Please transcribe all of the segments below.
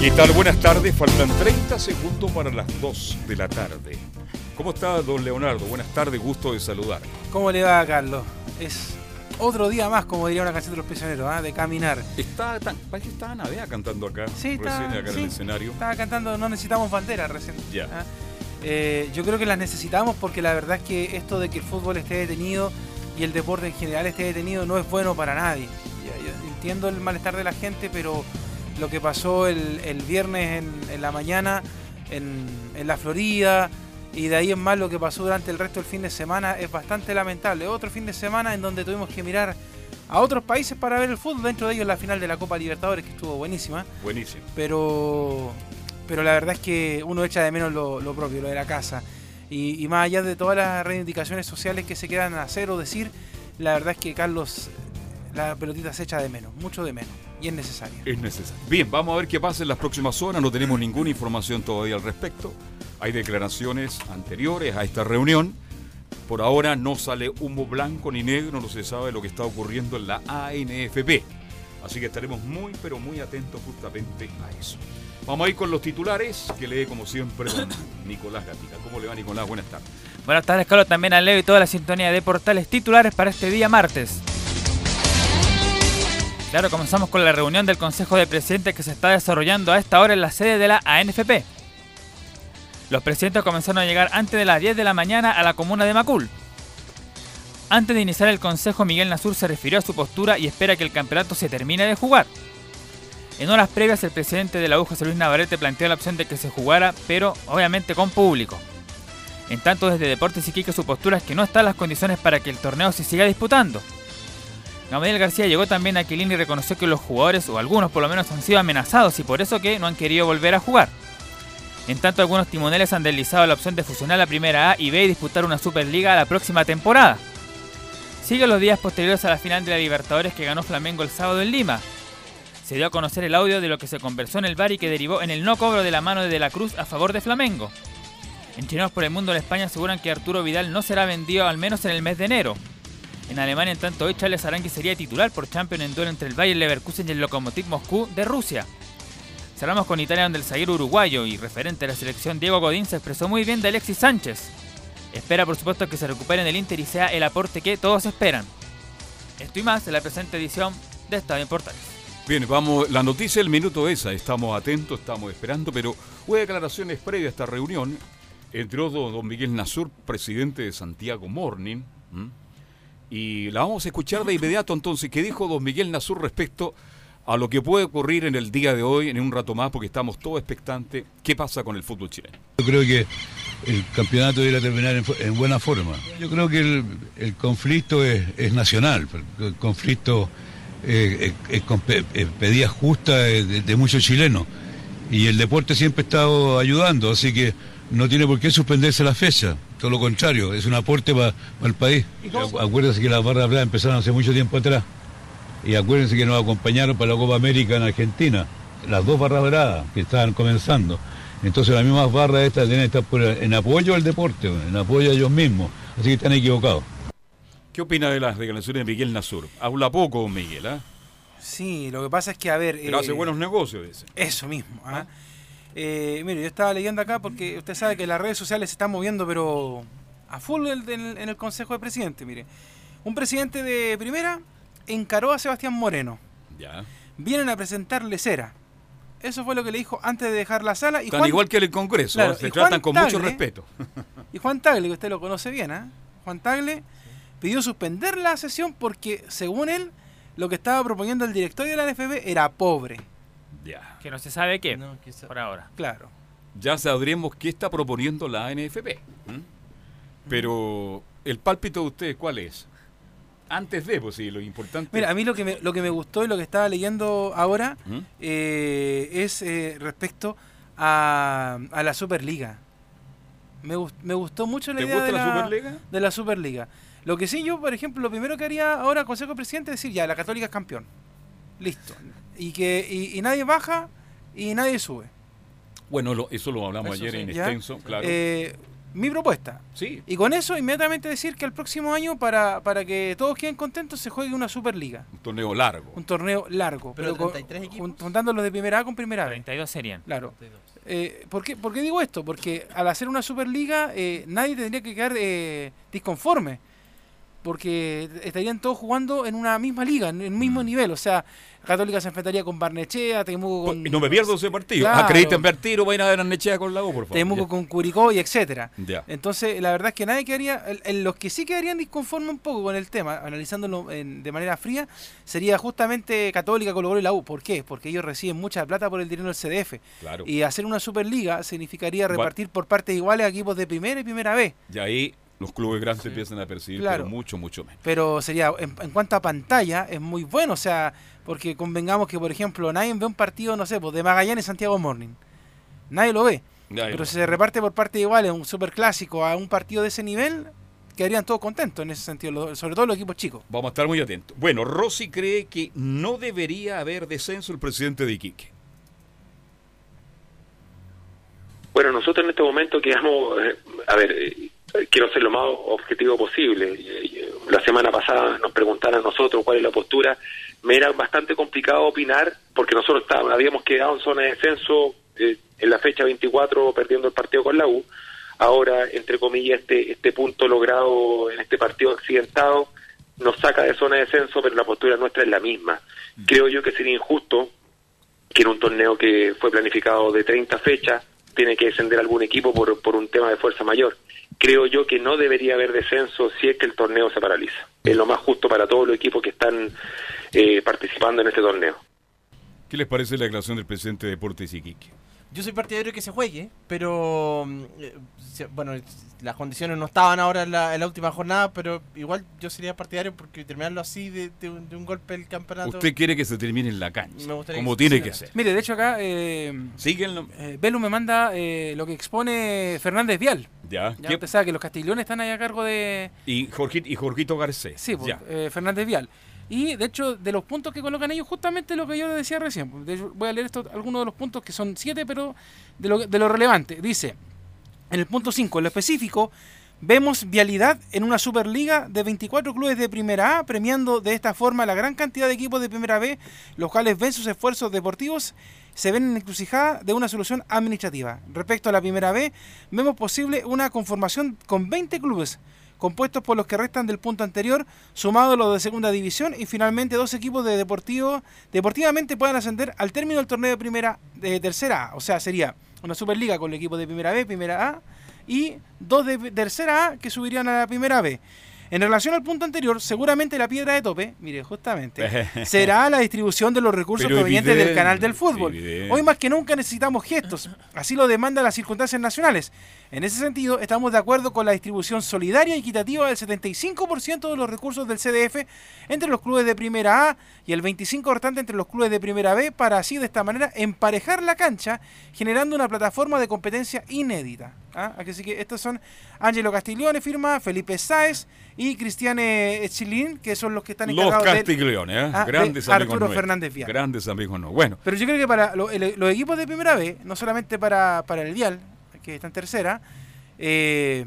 ¿Qué tal? Buenas tardes. Faltan 30 segundos para las 2 de la tarde. ¿Cómo está, don Leonardo? Buenas tardes, gusto de saludar. ¿Cómo le va, Carlos? Es otro día más, como diría una canción de los prisioneros, ¿ah? de caminar. Está tan, parece que estaba Navea cantando acá, Sí, recién está- acá en sí. el escenario. Estaba cantando No necesitamos banderas recién. Ya. ¿ah? Eh, yo creo que las necesitamos porque la verdad es que esto de que el fútbol esté detenido y el deporte en general esté detenido no es bueno para nadie. Yo entiendo el malestar de la gente, pero lo que pasó el, el viernes en, en la mañana en, en la Florida y de ahí en más lo que pasó durante el resto del fin de semana es bastante lamentable. Otro fin de semana en donde tuvimos que mirar a otros países para ver el fútbol, dentro de ellos la final de la Copa Libertadores que estuvo buenísima Buenísimo. pero pero la verdad es que uno echa de menos lo, lo propio, lo de la casa. Y, y más allá de todas las reivindicaciones sociales que se quedan a hacer o decir, la verdad es que Carlos, la pelotita se echa de menos, mucho de menos, y es necesario. Es necesario. Bien, vamos a ver qué pasa en las próximas horas. No tenemos ninguna información todavía al respecto. Hay declaraciones anteriores a esta reunión. Por ahora no sale humo blanco ni negro, no se sabe lo que está ocurriendo en la ANFP. Así que estaremos muy, pero muy atentos justamente a eso. Vamos a ir con los titulares que lee como siempre don Nicolás Gatica. ¿Cómo le va Nicolás? Buenas tardes. Buenas tardes, Carlos, también a Leo y toda la sintonía de portales titulares para este día martes. Claro, comenzamos con la reunión del Consejo de Presidentes que se está desarrollando a esta hora en la sede de la ANFP. Los presidentes comenzaron a llegar antes de las 10 de la mañana a la comuna de Macul. Antes de iniciar el consejo, Miguel Nasur se refirió a su postura y espera que el campeonato se termine de jugar. En horas previas, el presidente de la U, José Luis Navarrete, planteó la opción de que se jugara, pero obviamente con público. En tanto, desde Deportes Iquique su postura es que no están las condiciones para que el torneo se siga disputando. Gabriel García llegó también a Quilín y reconoció que los jugadores, o algunos por lo menos, han sido amenazados y por eso que no han querido volver a jugar. En tanto, algunos timoneles han deslizado la opción de fusionar la primera A y B y disputar una Superliga la próxima temporada. Siguen los días posteriores a la final de la Libertadores que ganó Flamengo el sábado en Lima. Se dio a conocer el audio de lo que se conversó en el bar y que derivó en el no cobro de la mano de De la Cruz a favor de Flamengo. En por el Mundo en España aseguran que Arturo Vidal no será vendido al menos en el mes de enero. En Alemania, en tanto, hoy Charles Arangui sería titular por Champions en duelo entre el Bayern Leverkusen y el Lokomotiv Moscú de Rusia. Cerramos con Italia donde el zaguero uruguayo y referente de la selección Diego Godín se expresó muy bien de Alexis Sánchez. Espera por supuesto que se recupere en el Inter y sea el aporte que todos esperan. Esto y más en la presente edición de Estadio en Portales. Bien, vamos, la noticia del minuto esa, estamos atentos, estamos esperando, pero hubo declaraciones previas a esta reunión, entre otros don Miguel Nasur, presidente de Santiago Morning. Y la vamos a escuchar de inmediato entonces, ¿qué dijo don Miguel Nasur respecto a lo que puede ocurrir en el día de hoy, en un rato más, porque estamos todos expectantes, qué pasa con el fútbol chileno? Yo creo que el campeonato debería terminar en, buena forma. Yo creo que el, conflicto es, es nacional, el conflicto eh, es, es con pe- pedida justa de- de muchos chilenos y el deporte siempre ha estado ayudando, así que no tiene por qué suspenderse la fecha, todo lo contrario, es un aporte para el país. Acu- Acuérdense que las barras bravas empezaron hace mucho tiempo atrás y acuérdense que nos acompañaron para la Copa América en Argentina, las dos barras bravas que estaban comenzando. Entonces las mismas barras estas tienen que estar por- en apoyo al deporte, en apoyo a ellos mismos, así que están equivocados. ¿Qué opina de las declaraciones de Miguel Nasur? Habla poco Miguel, ¿ah? Sí, lo que pasa es que, a ver... Pero eh, hace buenos negocios, dice. Eso mismo. ¿ah? Eh, mire, yo estaba leyendo acá porque usted sabe que las redes sociales se están moviendo, pero a full en el, en el Consejo de Presidentes. Mire, un presidente de primera encaró a Sebastián Moreno. Ya. Vienen a presentarle cera. Eso fue lo que le dijo antes de dejar la sala. Y Tan Juan, igual que el Congreso, Claro, se tratan Juan con mucho respeto. y Juan Tagle, que usted lo conoce bien, ¿ah? Juan Tagle pidió suspender la sesión porque, según él, lo que estaba proponiendo el directorio de la NFB era pobre. Ya. Que no se sabe qué, No, quizá- por ahora. Claro. Ya sabremos qué está proponiendo la ANFP. Pero el pálpito de ustedes, ¿cuál es? Antes de, pues sí, lo importante. Mira, a mí lo que me, lo que me gustó y lo que estaba leyendo ahora ¿Mm? eh, es eh, respecto a, a la Superliga. Me, gust- me gustó mucho la ¿Te idea gusta de la la, Superliga? de la Superliga. Lo que sí, yo, por ejemplo, lo primero que haría ahora, Consejo de Presidente, es decir, ya, la Católica es campeón. Listo. Y que y, y nadie baja y nadie sube. Bueno, lo- eso lo hablamos Eso ayer sí. en ¿Ya? extenso, claro. Eh, mi propuesta. sí, Y con eso, inmediatamente decir que el próximo año, para, para que todos queden contentos, se juegue una Superliga. un torneo largo. Un torneo largo. Pero con- 33 equipos. jun- juntando los de primera A con primera B. 32 serían. Claro. Eh, ¿por, qué, por qué digo esto? Porque al hacer una Superliga, eh, nadie tendría que quedar eh, disconforme. Porque estarían todos jugando en una misma liga, en el mismo nivel. O sea, Católica se enfrentaría con Barnechea, Temuco con. Y no me pierdo ese partido. Claro. Acrediten ver tiro, vayan a ver a Nechea con la U, por favor. Temuco Ya. con Curicó y etcétera. Ya. Entonces, la verdad es que nadie quedaría. el- los que sí quedarían disconformes un poco con el tema, analizándolo en- de manera fría, sería justamente Católica, Colo Colo y la U. ¿Por qué? Porque ellos reciben mucha plata por el dinero del CDF. Claro. Y hacer una Superliga significaría Va- repartir por partes iguales a equipos de primera y primera B. Y ahí los clubes grandes empiezan a percibir, Claro. pero mucho, mucho menos. Pero sería, en, en cuanto a pantalla, es muy bueno. O sea, porque convengamos que, por ejemplo, nadie ve un partido, no sé, pues, de Magallanes Santiago Morning. Nadie lo ve. Pero si se reparte por partes iguales un super clásico a un partido de ese nivel, quedarían todos contentos en ese sentido, sobre todo los equipos chicos. Vamos a estar muy atentos. Bueno, Rossi cree que no debería haber descenso el presidente de Iquique. Bueno, nosotros en este momento quedamos, eh, a ver, eh, quiero ser lo más objetivo posible. Eh, La semana pasada nos preguntaron a nosotros cuál es la postura. Me era bastante complicado opinar porque nosotros estábamos, habíamos quedado en zona de descenso eh, en la fecha 24 perdiendo el partido con la U. Ahora, entre comillas, este, este punto logrado en este partido accidentado nos saca de zona de descenso, pero la postura nuestra es la misma. Creo yo que sería injusto que en un torneo que fue planificado de 30 fechas tiene que descender algún equipo por, por un tema de fuerza mayor. Creo yo que no debería haber descenso si es que el torneo se paraliza. Es lo más justo para todos los equipos que están eh, participando en este torneo. ¿Qué les parece la declaración del presidente de Deportes Iquique? Yo soy partidario de que se juegue, pero mm, eh, bueno, las condiciones no estaban ahora en la, en la última jornada, pero igual yo sería partidario porque terminarlo así de, de un, de un golpe el campeonato. Usted quiere que se termine en la cancha, Me gustaría como que se tiene que ser. Mire, de hecho acá eh, eh, Belu me manda eh, lo que expone Fernández Vial. ya. Ya ¿Qué- usted sabe que los castigliones están ahí a cargo de... Y, Jorgito, y Jorgito Garcés. Sí, pues, ya. eh, Fernández Vial. Y de hecho, de los puntos que colocan ellos, justamente lo que yo decía recién. de hecho, voy a leer esto, algunos de los puntos que son siete, pero de lo, de lo relevante. Dice, en el punto 5, en lo específico, vemos vialidad en una Superliga de 24 clubes de Primera A, premiando de esta forma la gran cantidad de equipos de Primera B, los cuales ven sus esfuerzos deportivos se ven en encrucijada de una solución administrativa. Respecto a la Primera B, vemos posible una conformación con 20 clubes, compuestos por los que restan del punto anterior, sumados los de segunda división y finalmente dos equipos de deportivo deportivamente puedan ascender al término del torneo de primera de tercera A, o sea, sería una Superliga con el equipo de primera B, primera A y dos de tercera A que subirían a la primera B. En relación al punto anterior, seguramente la piedra de tope, mire, justamente, será la distribución de los recursos Pero provenientes del canal del fútbol. evidente. Hoy más que nunca necesitamos gestos, así lo demandan las circunstancias nacionales. En ese sentido, estamos de acuerdo con la distribución solidaria y equitativa del 75% de los recursos del CDF entre los clubes de primera A y el 25% restante entre los clubes de primera B para así de esta manera emparejar la cancha, generando una plataforma de competencia inédita. ¿Ah? Así que estos son Angelo Castiglione, firma Felipe Sáez y Cristiane Chilín, que son los que están Los encargados de... ¿eh? Ah, de grandes amigos Arturo. Fernández Vial. Grandes amigos no. Bueno, Pero yo creo que para lo- el- los equipos de primera B, no solamente para, para el Vial, que está en tercera, eh,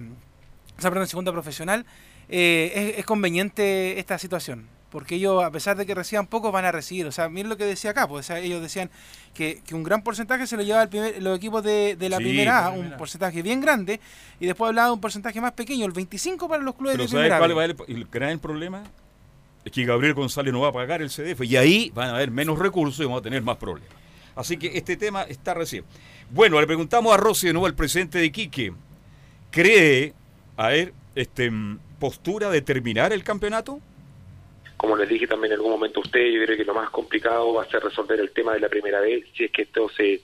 o sea, perdón, en segunda profesional, eh, es, es conveniente esta situación. porque ellos, a pesar de que reciban poco, van a recibir. O sea, miren lo que decía acá, pues, o sea, ellos decían que, que un gran porcentaje se lo llevaba el primer- los equipos de, de la Sí, primera A, la un primera porcentaje bien grande, y después hablaba de un porcentaje más pequeño, el 25 para los clubes Pero de ¿sabes primera cuál B. va a el, el gran problema? Es que Gabriel González no va a pagar el CDF y ahí van a haber menos recursos y vamos a tener más problemas. Así que este tema está recién. Bueno, le preguntamos a Rossi de nuevo, al presidente de Quique. ¿Cree, a ver, este, postura de terminar el campeonato? Como les dije también en algún momento a ustedes, yo creo que lo más complicado va a ser resolver el tema de la primera vez, si es que esto se,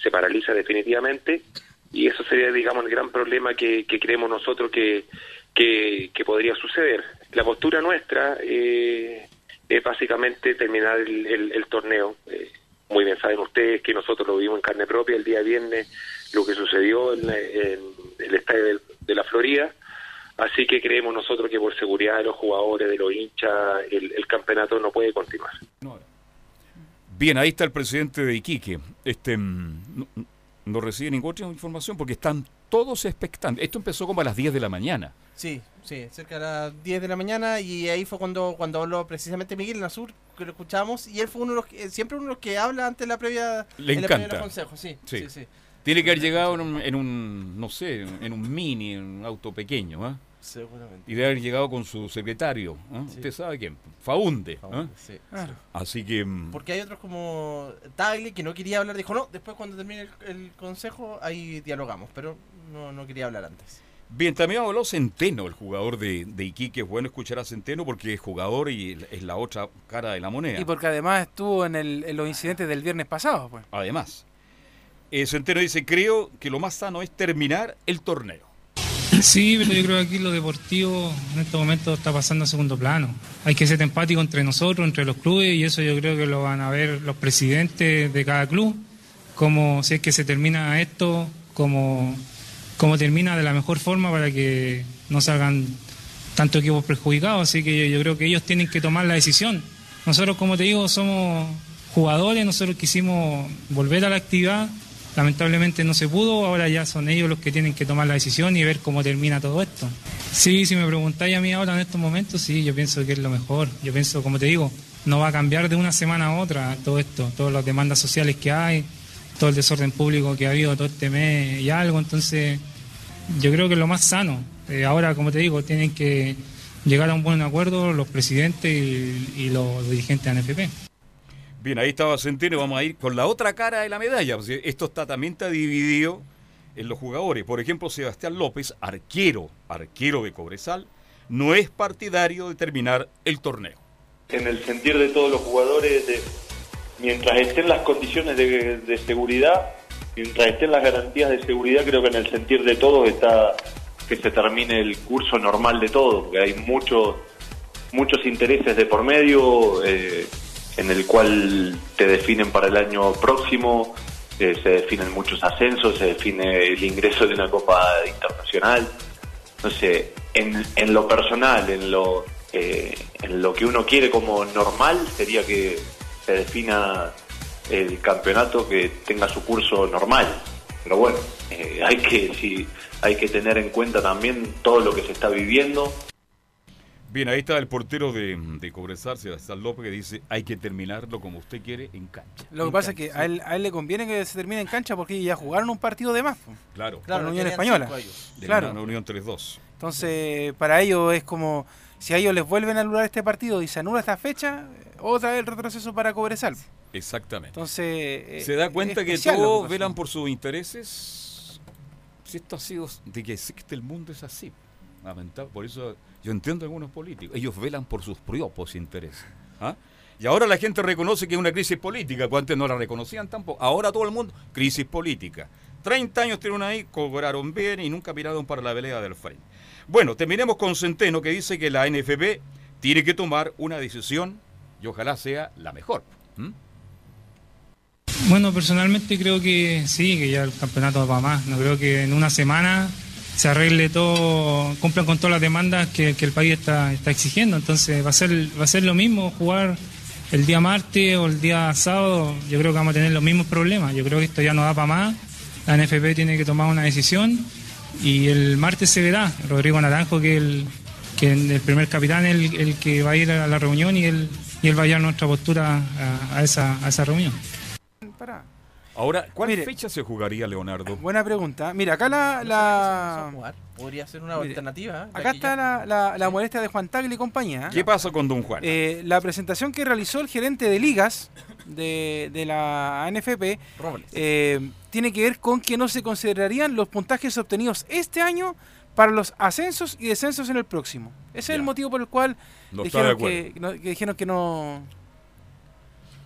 se paraliza definitivamente. Y eso sería, digamos, el gran problema que, que creemos nosotros que, que, podría suceder. La postura nuestra eh, es básicamente terminar el, el- el torneo. Eh, muy bien saben ustedes que nosotros lo vimos en carne propia el día viernes, lo que sucedió en, el estadio de, la Florida. Así que creemos nosotros que por seguridad de los jugadores, de los hinchas, el, el campeonato no puede continuar. Bien, ahí está el presidente de Iquique. Este, mm, no recibe ninguna otra información porque están todos expectantes. Esto empezó como a las 10 de la mañana. Sí, sí, cerca de las 10 de la mañana y ahí fue cuando cuando habló precisamente Miguel Nasur, que lo escuchamos, y él fue uno de los que, siempre uno de los que habla antes de la previa Le en la previa encanta. los consejos, sí, Sí. sí, sí, Tiene que haber llegado en un, en un, no sé, en un mini, en un auto pequeño, ¿ah? Seguramente. Y de haber llegado con su secretario. Sí. Usted sabe quién, Faunde. Sí, sí. Ah. Así que... mm, Porque hay otros como Tagle que no quería hablar, dijo no, después cuando termine el, el consejo ahí dialogamos, pero no, no quería hablar antes. Bien, también habló Centeno, el jugador de, de Iquique. Es bueno escuchar a Centeno porque es jugador y es la otra cara de la moneda. Y porque además estuvo en, el- en los incidentes del viernes pasado, pues. Además, eh, Centeno dice, creo que lo más sano es terminar el torneo. Sí, pero yo creo que aquí lo deportivo en estos momentos está pasando a segundo plano. Hay que ser empático entre nosotros, entre los clubes, y eso yo creo que lo van a ver los presidentes de cada club, como si es que se termina esto, como, como termina de la mejor forma para que no salgan tantos equipos perjudicados. Así que yo creo que ellos tienen que tomar la decisión. Nosotros, como te digo, somos jugadores, nosotros quisimos volver a la actividad, Lamentablemente no se pudo, ahora ya son ellos los que tienen que tomar la decisión y ver cómo termina todo esto. Sí, si me preguntáis a mí ahora en estos momentos, sí, yo pienso que es lo mejor. Yo pienso, como te digo, no va a cambiar de una semana a otra todo esto, todas las demandas sociales que hay, todo el desorden público que ha habido todo este mes y algo, entonces yo creo que es lo más sano. Eh, ahora, como te digo, tienen que llegar a un buen acuerdo los presidentes y, y los dirigentes de ANFP. Bien, ahí estaba Centeno. Vamos a ir con la otra cara de la medalla. Esto está, también está dividido en los jugadores. Por ejemplo, Sebastián López, arquero, arquero de Cobresal, no es partidario de terminar el torneo. en el sentir de todos los jugadores, mientras estén las condiciones de, de seguridad, mientras estén las garantías de seguridad, creo que en el sentir de todos está que se termine el curso normal de todo, porque hay muchos muchos intereses de por medio, eh, en el cual te definen para el año próximo, eh, se definen muchos ascensos, se define el ingreso de una copa internacional no sé, en, lo personal, en lo, eh, en lo que uno quiere como normal, sería que se defina el campeonato que tenga su curso normal. Pero bueno, eh, hay que sí, hay que tener en cuenta también todo lo que se está viviendo. Bien, ahí está el portero de, de Cobresal, Sebastián López, que dice hay que terminarlo como usted quiere en cancha. Lo que En pasa es que a él, a él le conviene que se termine en cancha porque ya jugaron un partido de más. Claro, Claro, la Unión Española. de claro. la Unión 3-2. Entonces, para ellos es como si a ellos les vuelven a anular este partido y se anula esta fecha, eh, otra vez el retroceso para Cobresal. Exactamente. Entonces, eh, ¿Se da es cuenta que todos velan por sus intereses? Si esto ha sido de que existe el mundo es así. Lamentable. Por eso yo entiendo a algunos políticos. Ellos velan por sus propios intereses. ¿ah? Y ahora la gente reconoce que es una crisis política, cuando antes no la reconocían tampoco. Ahora todo el mundo, crisis política. 30 años tienen ahí, cobraron bien y nunca miraron para la pelea del frente. Bueno, terminemos con Centeno que dice que la NFP tiene que tomar una decisión y ojalá sea la mejor. Bueno, personalmente creo que sí, que ya el campeonato va más. No creo que en una semana se arregle todo, cumplan con todas las demandas que, que el país está, está exigiendo. Entonces va a ser va a ser lo mismo jugar el día martes o el día sábado. Yo creo que vamos a tener los mismos problemas. Yo creo que esto ya no da para más. La NFP tiene que tomar una decisión y el martes se verá. Rodrigo Naranjo, que el, que el primer capitán el, el que va a ir a la reunión y él, y él va a llevar nuestra postura a, esa, a esa reunión. Pará. Ahora, ¿cuál Mire. fecha se jugaría, Leonardo? Buena pregunta. Mira, acá la. Podría ser una Mire, alternativa. ¿eh? Acá está ya- la, la, la molestia de Juan Tagle y compañía. ¿Qué pasa con Don Juan? Eh, la presentación que realizó el gerente de ligas de, de la NFP Robles. eh, tiene que ver con que no se considerarían los puntajes obtenidos este año para los ascensos y descensos en el próximo. Ese es el motivo por el cual no dijeron, acuerdo. que, no- que dijeron que no,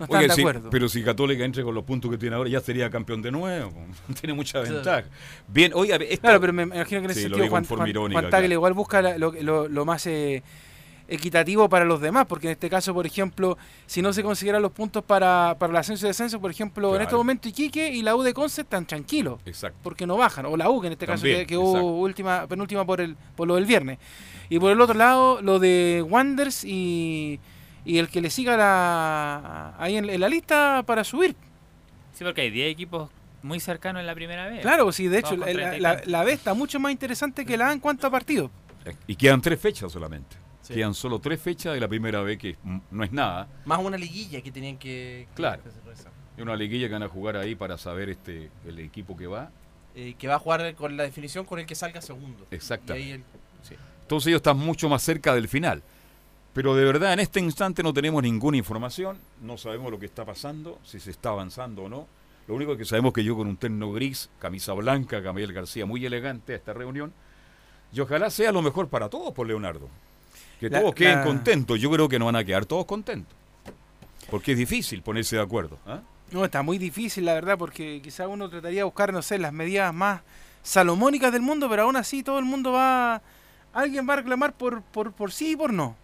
no están Oye, de acuerdo. pero si Católica entre con los puntos que tiene ahora, ya sería campeón de nuevo. Tiene mucha ventaja. Bien, oye, a ver, esto- Claro, pero me imagino que en ese Sí, sentido Juan, Juan- irónica, Juan Tagle claro. igual busca la- lo, lo- lo más eh, equitativo para los demás, porque en este caso, por ejemplo, si no se consideran los puntos para, para el ascenso y descenso, por ejemplo, en este momento Iquique y la U de Conce están tranquilos, Exacto. porque no bajan, o la U que en este caso También, que, que hubo exacto. última, penúltima por el por lo del viernes. Y por el otro lado, lo de Wanders y, y el que le siga la, ahí en, en la lista para subir. Sí, porque hay 10 equipos muy cercanos en la primera vez. Claro, sí, de hecho, la, 30 y la, la B está mucho más interesante que la A en cuanto a partidos. Y quedan tres fechas solamente. Sí. Quedan solo tres fechas de la primera vez, que no es nada. Más una liguilla que tenían que. Claro. que una liguilla que van a jugar ahí para saber este el equipo que va. Eh, que va a jugar con la definición con el que salga segundo. Y Exactamente. ahí el- sí. Entonces ellos están mucho más cerca del final. Pero de verdad, en este instante no tenemos ninguna información, no sabemos lo que está pasando, si se está avanzando o no. Lo único que sabemos es que yo con un terno gris, camisa blanca, Gabriel García, muy elegante a esta reunión, y ojalá sea lo mejor para todos por Leonardo. Que La- todos queden la- contentos, yo creo que no van a quedar todos contentos. Porque es difícil ponerse de acuerdo. ¿ah? No, está muy difícil, la verdad, porque quizá uno trataría de buscar, no sé, las medidas más salomónicas del mundo, pero aún así todo el mundo va. Alguien va a reclamar por, por, por sí y por no.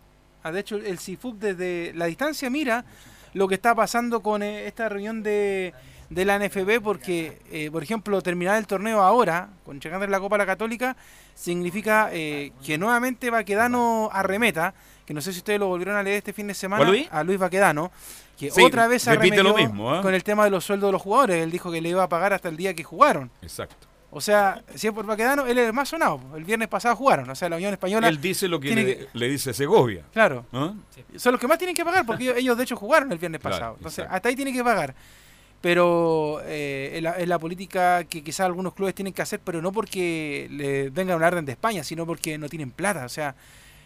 Ah, de hecho, el CIFUP desde la distancia mira lo que está pasando con eh, esta reunión de, de la NFB, porque, eh, por ejemplo, terminar el torneo ahora, con llegando en la Copa La Católica, significa eh, que nuevamente Baquedano arremeta, que no sé si ustedes lo volvieron a leer este fin de semana, a Luis Baquedano, que Sí, otra vez repite lo arremetió mismo, con el tema de los sueldos de los jugadores. Él dijo que le iba a pagar hasta el día que jugaron. Exacto. O sea, si es por Baquedano, él es el más sonado. El viernes pasado jugaron. O sea, la Unión Española, Él dice lo que le, le dice Segovia. claro, ¿ah? son los que más tienen que pagar porque ellos, de hecho jugaron el viernes Claro, pasado. Entonces, exacto. hasta ahí tienen que pagar. Pero eh, es, la, es la política que quizás algunos clubes tienen que hacer, pero no porque le venga una orden de España, sino porque no tienen plata. O sea,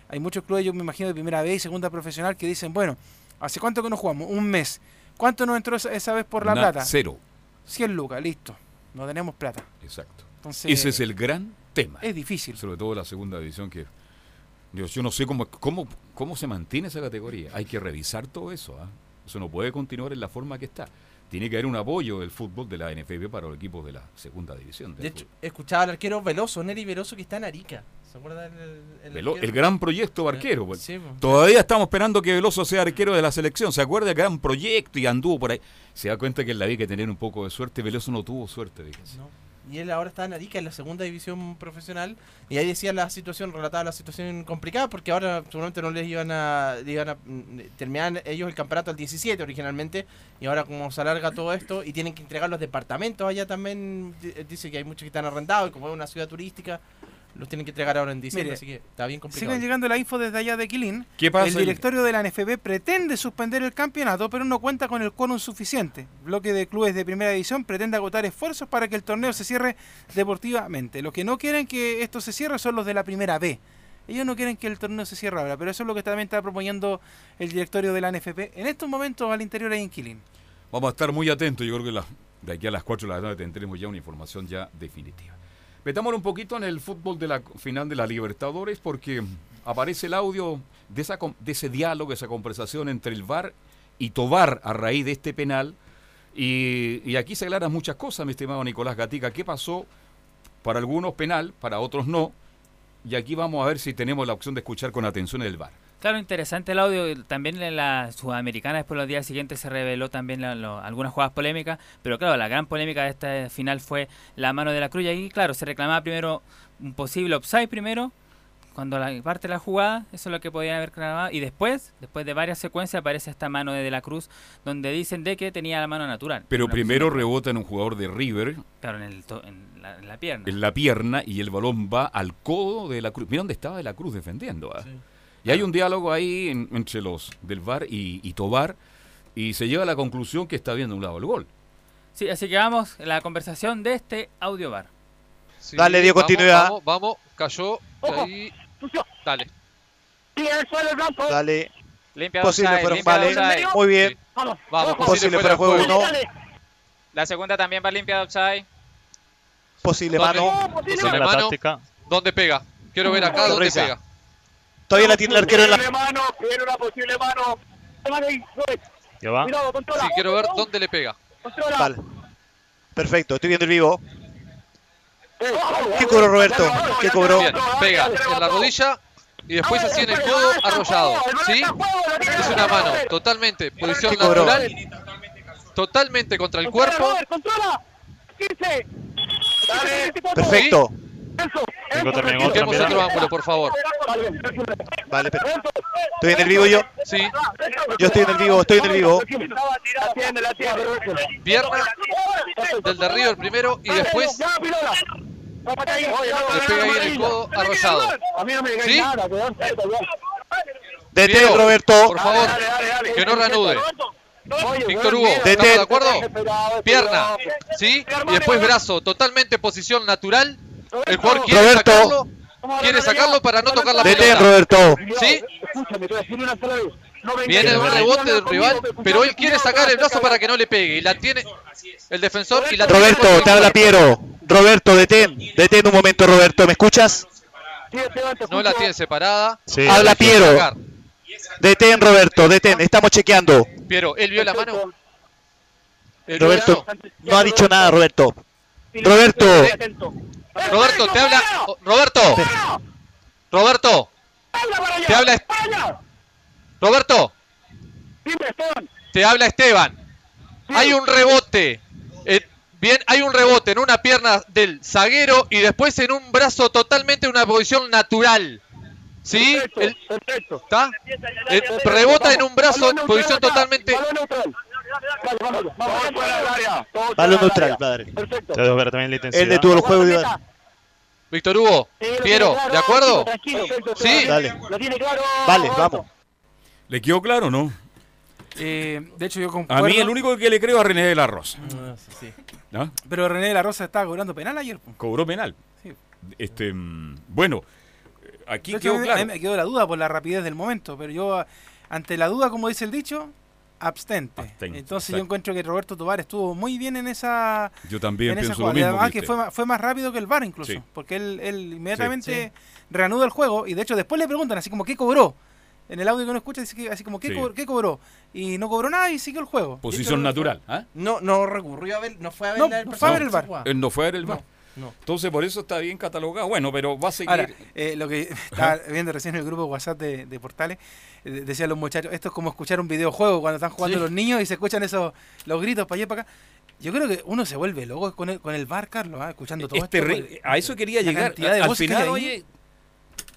hay muchos clubes, yo me imagino, de primera vez y segunda profesional que dicen, bueno, ¿hace cuánto que no jugamos? Un mes. ¿Cuánto nos entró esa, esa vez por la plata? Cero. 100 lucas, listo. No tenemos plata. Exacto. Entonces, Ese es el gran tema. es difícil. sobre todo la segunda división que Dios, yo no sé cómo, cómo, cómo se mantiene esa categoría. Hay que revisar todo eso. ¿ah? Eso no puede continuar en la forma que está. Tiene que haber un apoyo del fútbol de la NFB para los equipos de la segunda división. De hecho, fútbol. escuchaba al arquero Veloso, Neri Veloso, que está en Arica. ¿Se acuerdan? El, el Velo- arquero? el gran proyecto barquero. pues. Sí, pues. Todavía estamos esperando que Veloso sea arquero de la selección. ¿Se acuerda del gran proyecto y anduvo por ahí? Se da cuenta que en la que tener un poco de suerte. Veloso no tuvo suerte, fíjese. No. Y él ahora está en Arica, en la segunda división profesional. Y ahí decía la situación, relataba la situación complicada, porque ahora seguramente no les iban a, iban a mm, terminar ellos el campeonato al 17 originalmente. Y ahora como se alarga todo esto y tienen que entregar los departamentos allá también, di- dice que hay muchos que están arrendados y como es una ciudad turística, los tienen que entregar ahora en diciembre, Mire, así que está bien complicado. Siguen llegando la info desde allá de Quilín. ¿Qué pasa? El directorio de la NFB pretende suspender el campeonato, pero no cuenta con el quórum suficiente. Bloque de clubes de primera división pretende agotar esfuerzos para que el torneo se cierre deportivamente. Los que no quieren que esto se cierre son los de la primera B. Ellos no quieren que el torneo se cierre ahora, pero eso es lo que también está proponiendo el directorio de la NFP en estos momentos al interior ahí en Quilín. Vamos a estar muy atentos. Yo creo que la- de aquí a las 4 de la tarde tendremos ya una información ya definitiva. Metámonos un poquito en el fútbol de la final de la Libertadores porque aparece el audio de, esa, de ese diálogo, esa conversación entre el VAR y Tobar a raíz de este penal. Y, y aquí se aclaran muchas cosas, mi estimado Nicolás Gatica. ¿Qué pasó? Para algunos penal, para otros no. Y aquí vamos a ver si tenemos la opción de escuchar con atención el VAR. Claro, interesante el audio. También en la Sudamericana, después los días siguientes se reveló también la- lo- algunas jugadas polémicas. Pero claro, la gran polémica de esta final fue la mano de la cruz. Y ahí, claro, se reclamaba primero un posible offside primero, cuando la, parte la jugada, eso es lo que podían haber grabado. Y después, después de varias secuencias, aparece esta mano de De la Cruz, donde dicen de que tenía la mano natural. Pero primero rebota en un jugador de River Claro, en, el to- en la, en la pierna. en la pierna y el balón va al codo de la Cruz. Mira dónde estaba de la Cruz defendiendo. ¿ah? Y hay un diálogo ahí en- entre los del VAR y, y Tobar y se llega a la conclusión que está viendo un lado el gol. Sí, así que vamos a la conversación de este audio bar. Sí, Dale, dio vamos, continuidad. Vamos, vamos, cayó. ahí. Dale. Dale. Limpia Posible vale. Muy bien. Sí. Vamos, Posible posible fuera juego juego. uno. La segunda también va limpia de offside. Posible mano. Posible mano. ¿Dónde pega? Quiero ver acá dónde pega. Todavía la tiene el arquero en la. mano, viene una posible mano. Ya va. Cuidado, controla. Sí, quiero ver dónde le pega. Controla. Vale. Perfecto, estoy viendo el vivo. ¿Qué cobró Roberto? ¿Qué cobró? Bien, pega en la rodilla y después así en el codo arrollado. ¿Sí? Es una mano totalmente, posición natural, totalmente contra el cuerpo. Robert, controla. 15. Dale. Perfecto. Tengo también otra, Busquemos mira. otro ángulo, por favor. Vale, perfecto. Estoy en el vivo yo. Sí, Yo estoy en el vivo, estoy en el vivo. Pierna del de River primero y después le pega ahí en el codo. A mí no me digáis ¿Sí? Detén, Roberto. Por favor, que no reanude. Víctor Hugo. ¿estamos de acuerdo? Pierna. ¿sí? Y después brazo, totalmente posición natural. El jugador quiere Roberto. sacarlo, quiere sacarlo para no tocar la Detén, pelota. Roberto. ¿Sí? Escúchame, te voy a decir una sola vez. No vengas Viene de un rebote del rival, pero él quiere sacar el brazo para que no le pegue. Y la tiene el defensor y la tiene Roberto, te habla Piero. Roberto, detén. Detén un momento, Roberto. ¿Me escuchas? No la tiene separada. Sí, Habla Piero. Detén, Roberto. Detén. Estamos chequeando. Piero, él vio la mano. Él vio Roberto mano. no ha dicho nada, Roberto. Roberto. Roberto, te habla. oh, Roberto. Roberto. Te habla- España. Roberto. Te habla Esteban. Hay un rebote. eh, bien, hay un rebote en una pierna del zaguero y después en un brazo totalmente en una posición natural. ¿Sí? Perfecto. ¿Está? Eh, rebota en un brazo, posición totalmente. Balón neutral. Dale, vamos, vamos. Fuera del área. Del neutral, padre. Perfecto. Te dejo ver también la intensidad. Él detuvo el juego, Iván. Víctor Hugo, Piero, claro, ¿de acuerdo? Sí. Dale. Lo tiene claro. Vale, vamos. ¿Le quedó claro o no? Eh, de hecho, yo A concuerdo. mí el único que le creo es a René de la Rosa. Ah, sí, sí. ¿no? Pero René de la Rosa estaba cobrando penal ayer. Cobró penal. Sí. Este, mm, bueno, eh, aquí hecho, a quedó mí- a mí claro. me quedó la duda por la rapidez del momento, pero yo, a- ante la duda, como dice el dicho, abstente. Abstente, Entonces yo encuentro que Roberto Tobar estuvo muy bien en esa, Yo también en esa pienso lo jugada. Y mismo. además que fue, ma- fue más rápido que el VAR incluso, Sí. porque él, él inmediatamente reanuda el juego y de hecho después le preguntan así como, ¿qué cobró? En el audio que uno escucha dice que así como, ¿qué, Sí. cobró, ¿qué cobró? Y no cobró nada y siguió el juego. Posición hecho, natural. ¿ah? No, no recurrió a ver, no fue a ver No, la no fue a ver el. Él no fue a ver el No, VAR. no. Entonces, por eso está bien catalogado. Bueno, pero va a seguir. Ahora, eh, lo que estaba viendo recién en el grupo WhatsApp de, de Portales, eh, decían los muchachos, esto es como escuchar un videojuego cuando están jugando Sí. los niños y se escuchan esos los gritos para allá y para acá. Yo creo que uno se vuelve loco con el, con el bar, Carlos, ¿ah? escuchando todo es esto. pues, a eso quería llegar. Al final, oye,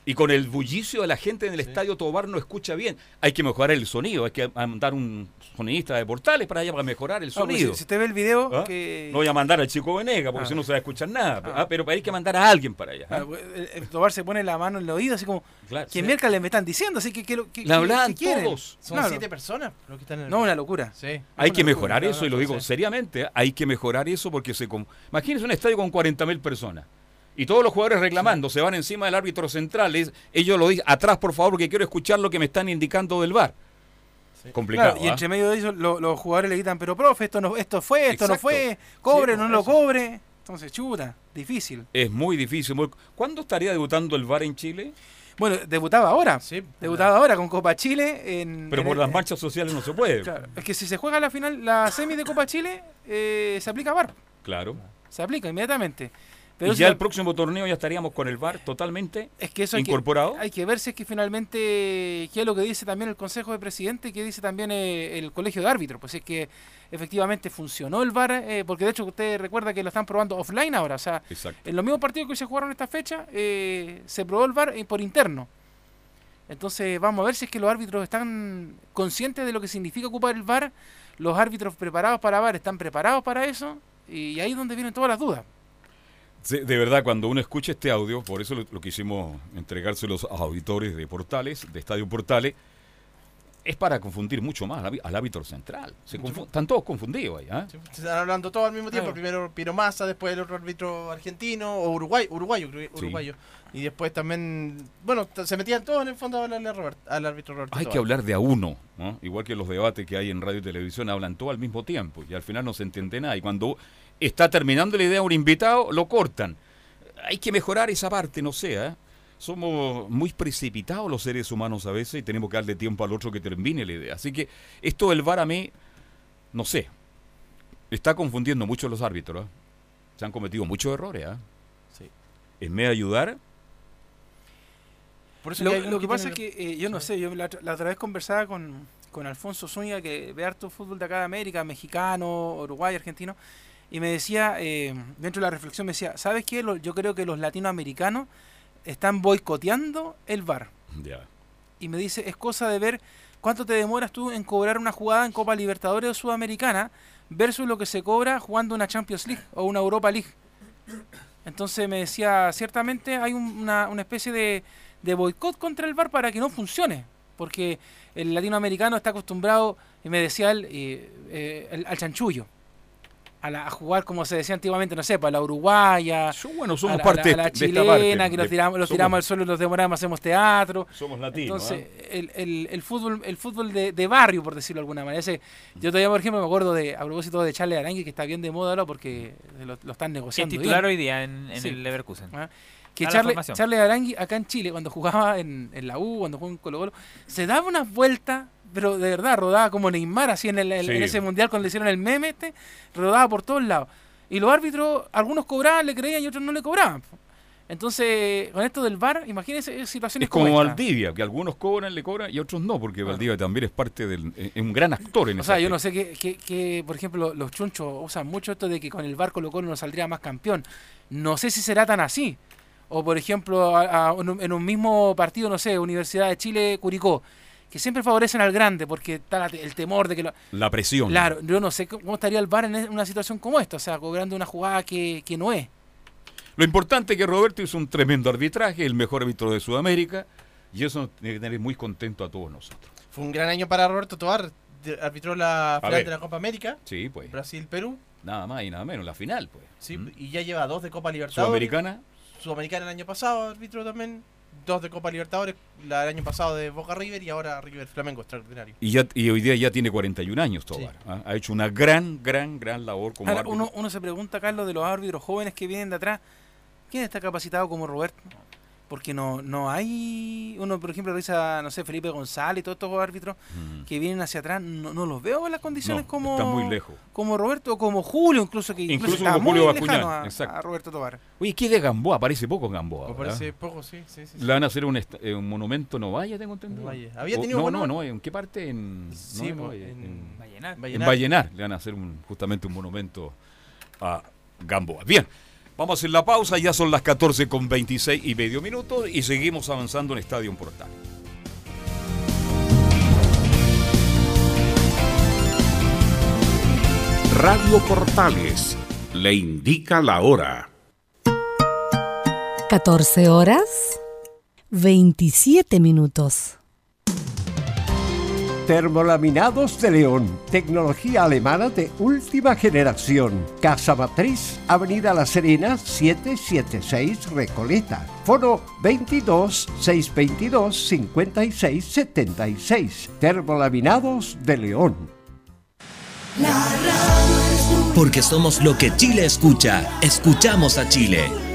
y con el bullicio de la gente en el estadio Tobar no escucha bien. Hay que mejorar el sonido, hay que mandar un sonidista de portales para allá para mejorar el no, pues, sonido. si, si usted ve el video, ¿Ah? que No voy a mandar al chico Venega porque Ah. si no se va a escuchar nada. Ah. Ah, pero hay que mandar a alguien para allá. ¿ah? ah, el, el Tobar se pone la mano en el oído, así como, Claro. ¿quién miércoles me están diciendo? Así que, que, que, Le que- que quieren? todos. Son Claro. siete personas los que están en el No, una locura. Sí. Hay una que locura, mejorar la eso y lo digo sí. seriamente. Hay que mejorar eso porque se. Imagínense un estadio con 40.000 personas. Y todos los jugadores reclamando, se van encima del árbitro central. ellos lo dicen, atrás por favor, porque quiero escuchar lo que me están indicando del bar. Complicado. Claro, y ¿ah? entre medio de eso lo- los jugadores le gritan, pero profe, esto no, esto fue, esto no fue, cobre, Sí, no lo cobre. Entonces, chuta, difícil. Es muy difícil. muy- ¿Cuándo estaría debutando el VAR en Chile? Bueno, debutaba ahora. Sí. Debutaba ahora con Copa Chile. En, Pero en por el- las marchas sociales no se puede. Claro, es que si se juega la final, la semi de Copa Chile, eh, se aplica VAR. Claro. Se aplica inmediatamente. Pero y ya el próximo torneo ya estaríamos con el VAR totalmente Es que eso hay incorporado. Que, hay que ver si es que finalmente, qué es lo que dice también el Consejo de Presidente, qué dice también eh, el Colegio de Árbitros, pues es que efectivamente funcionó el VAR, eh, porque de hecho usted recuerda que lo están probando offline ahora, o sea, Exacto. en los mismos partidos que se jugaron esta fecha, eh, se probó el VAR por interno. Entonces vamos a ver si es que los árbitros están conscientes de lo que significa ocupar el VAR, los árbitros preparados para VAR están preparados para eso, y ahí es donde vienen todas las dudas. Sí, De verdad, cuando uno escucha este audio, por eso lo, lo quisimos entregárselos a auditores de Portales, de Estadio Portales, es para confundir mucho más al, árbitro- al árbitro central. Se están todos confundidos ahí. ¿ah? Se están hablando todos al mismo tiempo. Claro. Primero Piro Massa, después el otro árbitro argentino o uruguay, uruguayo, Sí. uruguayo. Y después también, bueno, se metían todos en el fondo a hablarle a Robert- al árbitro Roberto. Hay que hablar de a uno, ¿no? igual que los debates que hay en radio y televisión, hablan todos al mismo tiempo y al final no se entiende nada. Y cuando está terminando la idea un invitado, lo cortan. Hay que mejorar esa parte, no sé. ¿eh? Somos muy precipitados los seres humanos a veces y tenemos que darle tiempo al otro que termine la idea. Así que esto del VAR a mí, no sé, está confundiendo mucho a los árbitros. ¿eh? Se han cometido muchos errores. ¿eh? Sí. En vez de ayudar, Por eso Lo, que lo pasa es que eh, yo no sé, yo la, la otra vez conversaba con, con Alfonso Zúñiga, que ve harto fútbol de acá de América, mexicano, uruguay, argentino, y me decía, eh, dentro de la reflexión me decía, ¿sabes qué? Lo- yo creo que los latinoamericanos están boicoteando el VAR. ya. Y me dice, es cosa de ver cuánto te demoras tú en cobrar una jugada en Copa Libertadores o Sudamericana versus lo que se cobra jugando una Champions League o una Europa League. Entonces me decía, ciertamente hay un- una, una especie de, de boicot contra el VAR para que no funcione. Porque el latinoamericano está acostumbrado, y me decía él, eh, eh, el- al chanchullo. A, la- a jugar como se decía antiguamente, no sé, para la uruguaya, bueno, somos a la, parte a la- a la de esta parte, chilena, que los de- tiramos, los somos- tiramos al suelo y los demoramos, hacemos teatro. Somos latinos. Entonces, ¿ah? el, el, el fútbol, el fútbol de, de barrio, por decirlo de alguna manera. Ese, yo todavía, por ejemplo, me acuerdo de, a propósito de Charles Arangui, que está bien de moda ahora porque lo, lo están Es negociando. titular bien. hoy día en, en Sí. el Leverkusen. Ah, Que Charles. Charles Arangui, acá en Chile, cuando jugaba en, en la U, cuando jugaba en Colo Colo, se daba unas vueltas, pero de verdad, rodaba como Neymar, así en, el, en- Sí. en ese mundial cuando le hicieron el meme este, rodaba por todos lados. Y los árbitros, algunos cobraban, le creían y otros no le cobraban. Entonces, con esto del VAR, imagínense eh, situaciones Es como esta. Valdivia, que algunos cobran, le cobran y otros no, porque Valdivia también es parte del. Es un gran actor en O sea, yo no sé que, que, que, por ejemplo, los chunchos usan mucho esto de que con el VAR Colo Colo no saldría más campeón. No sé si será tan así. O, por ejemplo, a- en un mismo partido, no sé, Universidad de Chile, Curicó, que siempre favorecen al grande porque está la- el temor de que lo... La presión. Claro, yo no sé cómo estaría el VAR en una situación como esta, o sea, cobrando una jugada que, que no es. Lo importante es que Roberto hizo un tremendo arbitraje, el mejor árbitro de Sudamérica, y eso nos tiene que tener muy contento a todos nosotros. Fue un gran año para Roberto Tobar. Arbitró la final ver. de la Copa América, Sí, pues. Brasil-Perú. Nada más y nada menos, la final, pues. Sí, ¿Mm? y ya lleva dos de Copa Libertadores. Sudamericana, Sudamericana el año pasado, árbitro también. Dos de Copa Libertadores, la del año pasado de Boca River y ahora River Flamengo, extraordinario. y, ya, y hoy día ya tiene 41 años, Tobar. Sí. ¿ah? Ha hecho una gran, gran, gran labor como Ahora, árbitro. uno, uno se pregunta, Carlos, de los árbitros jóvenes que vienen de atrás, ¿quién está capacitado como Roberto? Porque no, no hay, uno por ejemplo revisa, no sé, Felipe González y todos estos árbitros Mm. que vienen hacia atrás, no, no los veo en las condiciones No, como, está muy lejos. como Roberto o como Julio, incluso que Incluso está como Julio muy a, exacto. a Roberto Tobar. Oye, ¿qué de Gamboa? Aparece poco Gamboa. ¿verdad? parece poco, sí, sí, sí. Le van a hacer un, eh, un monumento en Ovalle, tengo entendido. Había O- tenido no, bueno- no, no, ¿en qué parte? En, Sí, no, en en- en- Vallenar. en. Vallenar le van a hacer un- justamente un monumento a Gamboa. Bien, vamos a hacer la pausa, ya son las 14 con 26 y medio minutos y seguimos avanzando en Estadio Portal. Radio Portales le indica la hora. 14 horas 27 minutos. Termolaminados de León, tecnología alemana de última generación. Casa Matriz, Avenida La Serena, 776 Recoleta. Foro 22 622 56 76. Termolaminados de León. Porque somos lo que Chile escucha. Escuchamos a Chile.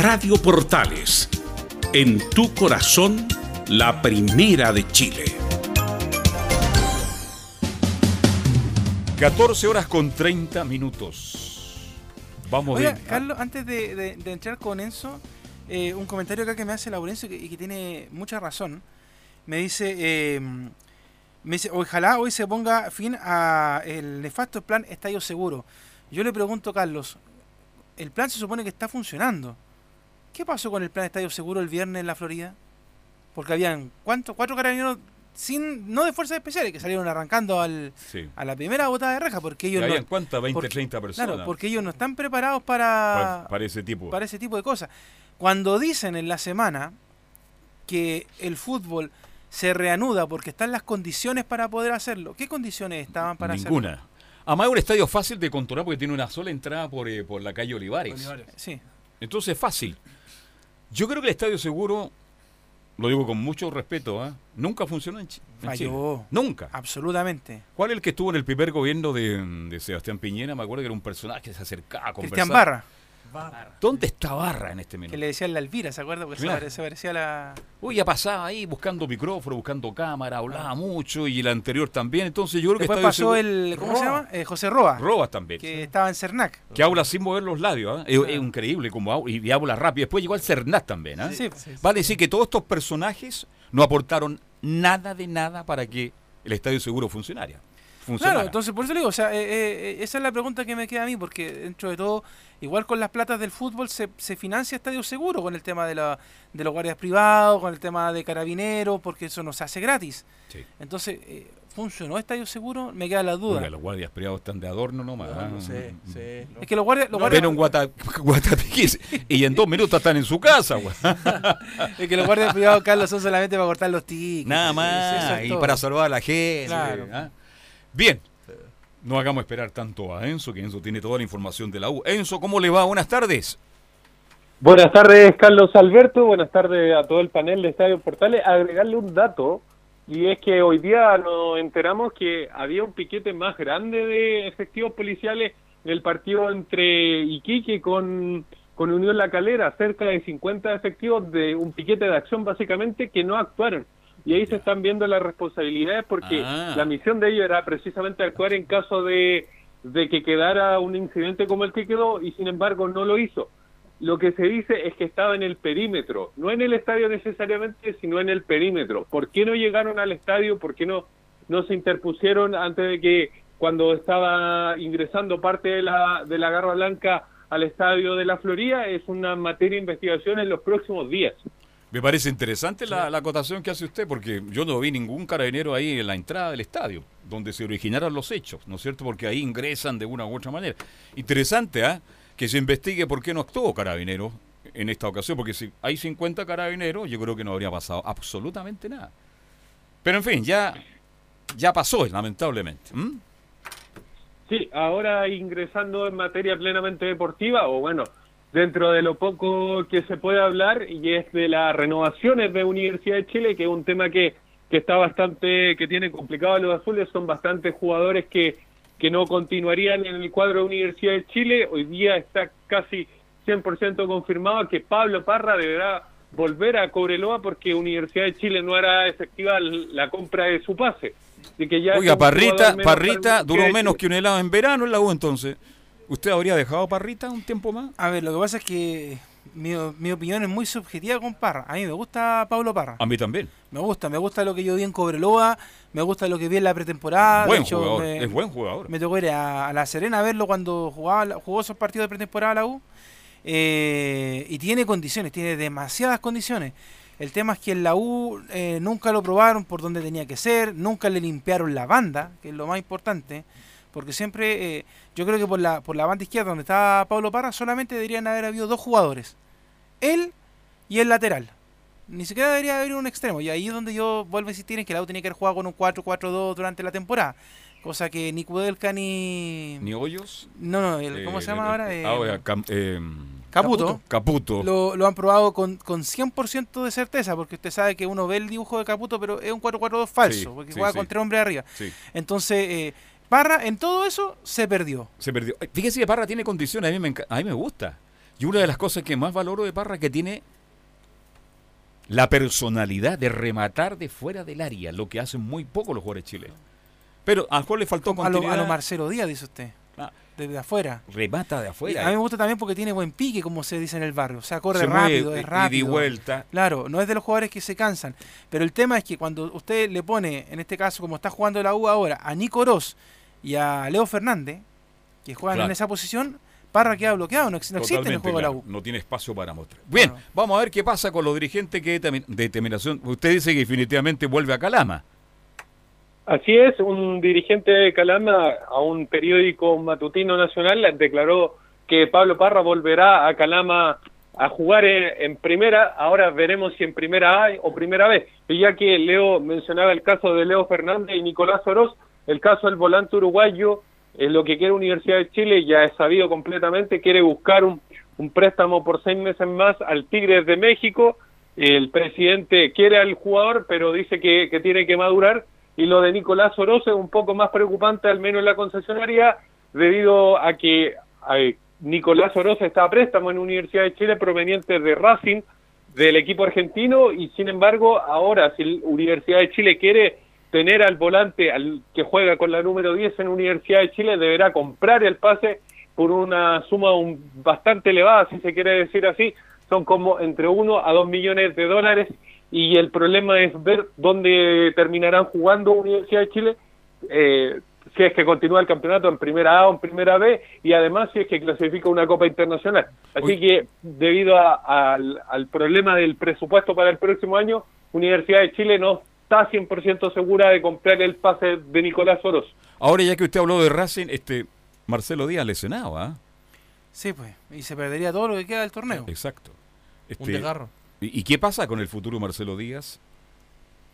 Radio Portales, en tu corazón, la primera de Chile. 14 horas con 30 minutos. Vamos Oiga, bien. Carlos, antes de, de- de entrar con Enzo, eh, un comentario acá que me hace Laurencio y que, y que tiene mucha razón. Me dice, eh, me dice, ojalá hoy se ponga fin a el nefasto plan Estadio Seguro. Yo le pregunto, Carlos, el plan se supone que está funcionando. ¿Qué pasó con el plan Estadio Seguro el viernes en la Florida? Porque habían, ¿cuántos? Cuatro carabineros sin, no de fuerzas especiales, que salieron arrancando al, Sí. a la primera botada de reja, porque ellos ¿Y no... habían cuántas? 20, porque- 30 personas. Claro, porque ellos no están preparados para, Pa- para ese tipo. para ese tipo de cosas. Cuando dicen en la semana que el fútbol se reanuda porque están las condiciones para poder hacerlo, ¿qué condiciones estaban para Ninguna. hacerlo? Además es un estadio fácil de controlar porque tiene una sola entrada por, eh, por la calle Olivares. Sí. Entonces es fácil. Yo creo que el estadio seguro, lo digo con mucho respeto, ¿ah? nunca funcionó en, en Falló. Chile. Nunca. Absolutamente. ¿Cuál es el que estuvo en el primer gobierno de, de Sebastián Piñera? Me acuerdo que era un personaje que se acercaba a conversar. Cristian Barra. ¿Dónde está Barra en este minuto? Que le decían la Elvira, ¿se acuerda? Porque se Claro. se parecía a la... Uy, ya pasaba ahí buscando micrófono, buscando cámara, hablaba mucho y el anterior también. Entonces yo creo que Después pasó el... ¿Cómo se llama? Eh, José Roa. Robas también. Que estaba en Cernac. Que habla sin mover los labios, ¿ah? es, es increíble como habla, y, habla rápido. Después llegó el Cernat también. ¿ah? Sí, sí. Vale decir que todos estos personajes no aportaron nada de nada para que el Estadio Seguro funcionara. Funcionara. Claro, entonces por eso le digo, o sea, eh, eh, esa es la pregunta que me queda a mí, porque dentro de todo, igual con las platas del fútbol se, se financia Estadio Seguro con el tema de, la, de los guardias privados, con el tema de carabineros, porque eso no se hace gratis. Sí. Entonces, eh, ¿funcionó Estadio Seguro? Me queda la duda. Oiga, los guardias privados están de adorno nomás. No, ¿ah? no sé, Es que los guardias... Los guardias Ven un guata, y en dos minutos están en su casa. es que los guardias privados, Carlos, son solamente para cortar los tickets. Nada más, es y todo. para salvar a la gente. Claro. Bien, no hagamos esperar tanto a Enzo, que Enzo tiene toda la información de la U. Enzo, ¿cómo le va? Buenas tardes. Buenas tardes, Carlos Alberto. Buenas tardes a todo el panel de Estadio Portales. Agregarle un dato, y es que hoy día nos enteramos que había un piquete más grande de efectivos policiales en el partido entre Iquique con, con Unión La Calera, cerca de 50 efectivos de un piquete de acción básicamente que no actuaron. Y ahí se están viendo las responsabilidades porque Ah. la misión de ellos era precisamente actuar en caso de, de que quedara un incidente como el que quedó y sin embargo no lo hizo lo que se dice es que estaba en el perímetro, no en el estadio necesariamente, sino en el perímetro. ¿Por qué no llegaron al estadio? ¿Por qué no, no se interpusieron antes de que cuando estaba ingresando parte de la, de la Garra Blanca al estadio de la Florida? Es una materia de investigación en los próximos días. Me parece interesante la, la acotación que hace usted, porque yo no vi ningún carabinero ahí en la entrada del estadio, donde se originaron los hechos, ¿no es cierto? Porque ahí ingresan de una u otra manera. Interesante, ¿ah? Que se investigue por qué no actuó carabinero en esta ocasión, porque si hay 50 carabineros, yo creo que no habría pasado absolutamente nada. Pero en fin, ya, ya pasó, lamentablemente. Sí, ahora ingresando en materia plenamente deportiva, o bueno, dentro de lo poco que se puede hablar, y es de las renovaciones de Universidad de Chile, que es un tema que, que está bastante, que tiene complicado a los azules, son bastantes jugadores que, que no continuarían en el cuadro de Universidad de Chile. Hoy día está casi 100% confirmado que Pablo Parra deberá volver a Cobreloa porque Universidad de Chile no hará efectiva la compra de su pase. Así que ya Oiga, Parrita, Parrita duró menos que un helado en verano en la U entonces. ¿Usted habría dejado Parrita un tiempo más? A ver, lo que pasa es que mi, mi opinión es muy subjetiva con Parra. A mí me gusta Pablo Parra. A mí también. Me gusta, me gusta lo que yo vi en Cobreloa, me gusta lo que vi en la pretemporada. Buen de hecho, jugador, me- es buen jugador. Me tocó ir a, a La Serena a verlo cuando jugaba, jugó esos partidos de pretemporada la U. Eh, y tiene condiciones, tiene demasiadas condiciones. El tema es que en la U eh, nunca lo probaron por donde tenía que ser, nunca le limpiaron la banda, que es lo más importante, porque siempre, eh, yo creo que por la, por la banda izquierda donde estaba Pablo Parra, solamente deberían haber habido dos jugadores, él y el lateral. Ni siquiera debería haber un extremo, y ahí es donde yo vuelvo a insistir en que la U tenía que haber jugado con un 4-4-2 durante la temporada, cosa que ni Kudelka ni... ¿Ni Hoyos? No, no, el- ¿cómo Eh, se llama eh, ahora? Eh, ah, oiga, Cam- eh, Caputo. Caputo. Lo, lo han probado con, con 100% de certeza, porque usted sabe que uno ve el dibujo de Caputo, pero es un 4-4-2 falso, Sí, porque sí, juega sí. con tres hombres arriba. Entonces, eh, Parra en todo eso se perdió. Se perdió. Fíjese que Parra tiene condiciones, a mí, me, a mí me gusta. Y una de las cosas que más valoro de Parra es que tiene la personalidad de rematar de fuera del área, lo que hacen muy poco los jugadores chilenos. Pero a Juan le faltó A lo, a lo Marcelo Díaz, dice usted. Ah. Desde afuera. Remata de Y afuera. a mí me gusta también porque tiene buen pique, como se dice en el barrio. O sea, corre Se mueve, rápido, y es rápido. vuelta. Claro, no es de los jugadores que se cansan. Pero el tema es que cuando usted le pone, en este caso, como está jugando la U ahora, a Nico Oroz y a Leo Fernández, que juegan Claro. en esa posición, Parra queda bloqueado. No, ex- no existe en el juego de la U. No tiene espacio para mostrar. Bien, vamos a ver qué pasa con los dirigentes que determin- determinación. Usted dice que definitivamente vuelve a Calama. Así es, un dirigente de Calama a un periódico matutino nacional declaró que Pablo Parra volverá a Calama a jugar en, en primera, ahora veremos si en primera A o primera B. Y ya que Leo mencionaba el caso de Leo Fernández y Nicolás Oroz, el caso del volante uruguayo, es lo que quiere Universidad de Chile, ya es sabido completamente, quiere buscar un, préstamo por seis meses más al Tigres de México. El presidente quiere al jugador, pero dice que, tiene que madurar. Y lo de Nicolás Oroz es un poco más preocupante, al menos en la concesionaria, debido a que Nicolás Oroz está a préstamo en Universidad de Chile proveniente de Racing, del equipo argentino, y sin embargo, ahora, si Universidad de Chile quiere tener al volante al que juega con la número 10 en Universidad de Chile, deberá comprar el pase por una suma un- bastante elevada, si se quiere decir así, son como entre 1 a 2 millones de dólares y el problema es ver dónde terminarán jugando Universidad de Chile, eh, si es que continúa el campeonato en primera A o en primera B y además si es que clasifica una Copa Internacional. Así que debido a- al, al problema del presupuesto para el próximo año, Universidad de Chile no está 100% segura de comprar el pase de Nicolás Oroz. Ahora ya que usted habló de Racing, este Marcelo Díaz lesionado, ¿ah? Sí, pues. Y se perdería todo lo que queda del torneo. Exacto. Este, Un desgarro. ¿Y, y qué pasa con el futuro Marcelo Díaz?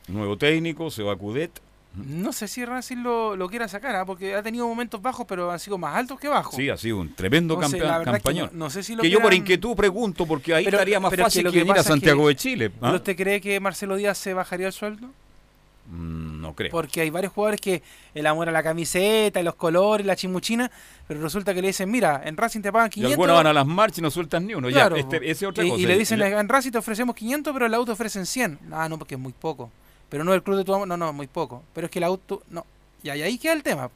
Nuevo técnico, se va a Cudet. No sé si Racing lo, lo quiera sacar, ¿ah? porque ha tenido momentos bajos, pero han sido más altos que bajos. Sí, ha sido un tremendo Entonces, campeón, es que campañón. no- no sé si lo que yo por inquietud pregunto, porque ahí Pero- estaría más fácil lo que, venir a Santiago que- de Chile. ¿ah? ¿Pero usted cree que Marcelo Díaz se bajaría el sueldo? Mm, No creo. Porque hay varios jugadores que el amor a la camiseta, y los colores, la chimuchina, pero resulta que le dicen, mira, en Racing te pagan Y 500. algunos van a las marchas y no sueltan ni uno. Claro, ya, este, esa es otra y, cosa. y le dicen, en Racing te ofrecemos 500, pero en la auto ofrecen 100. Ah, no, porque es muy poco. Pero no el club de tu amor, no, no, muy poco. Pero es que el auto, no. Y ahí, ahí queda el tema.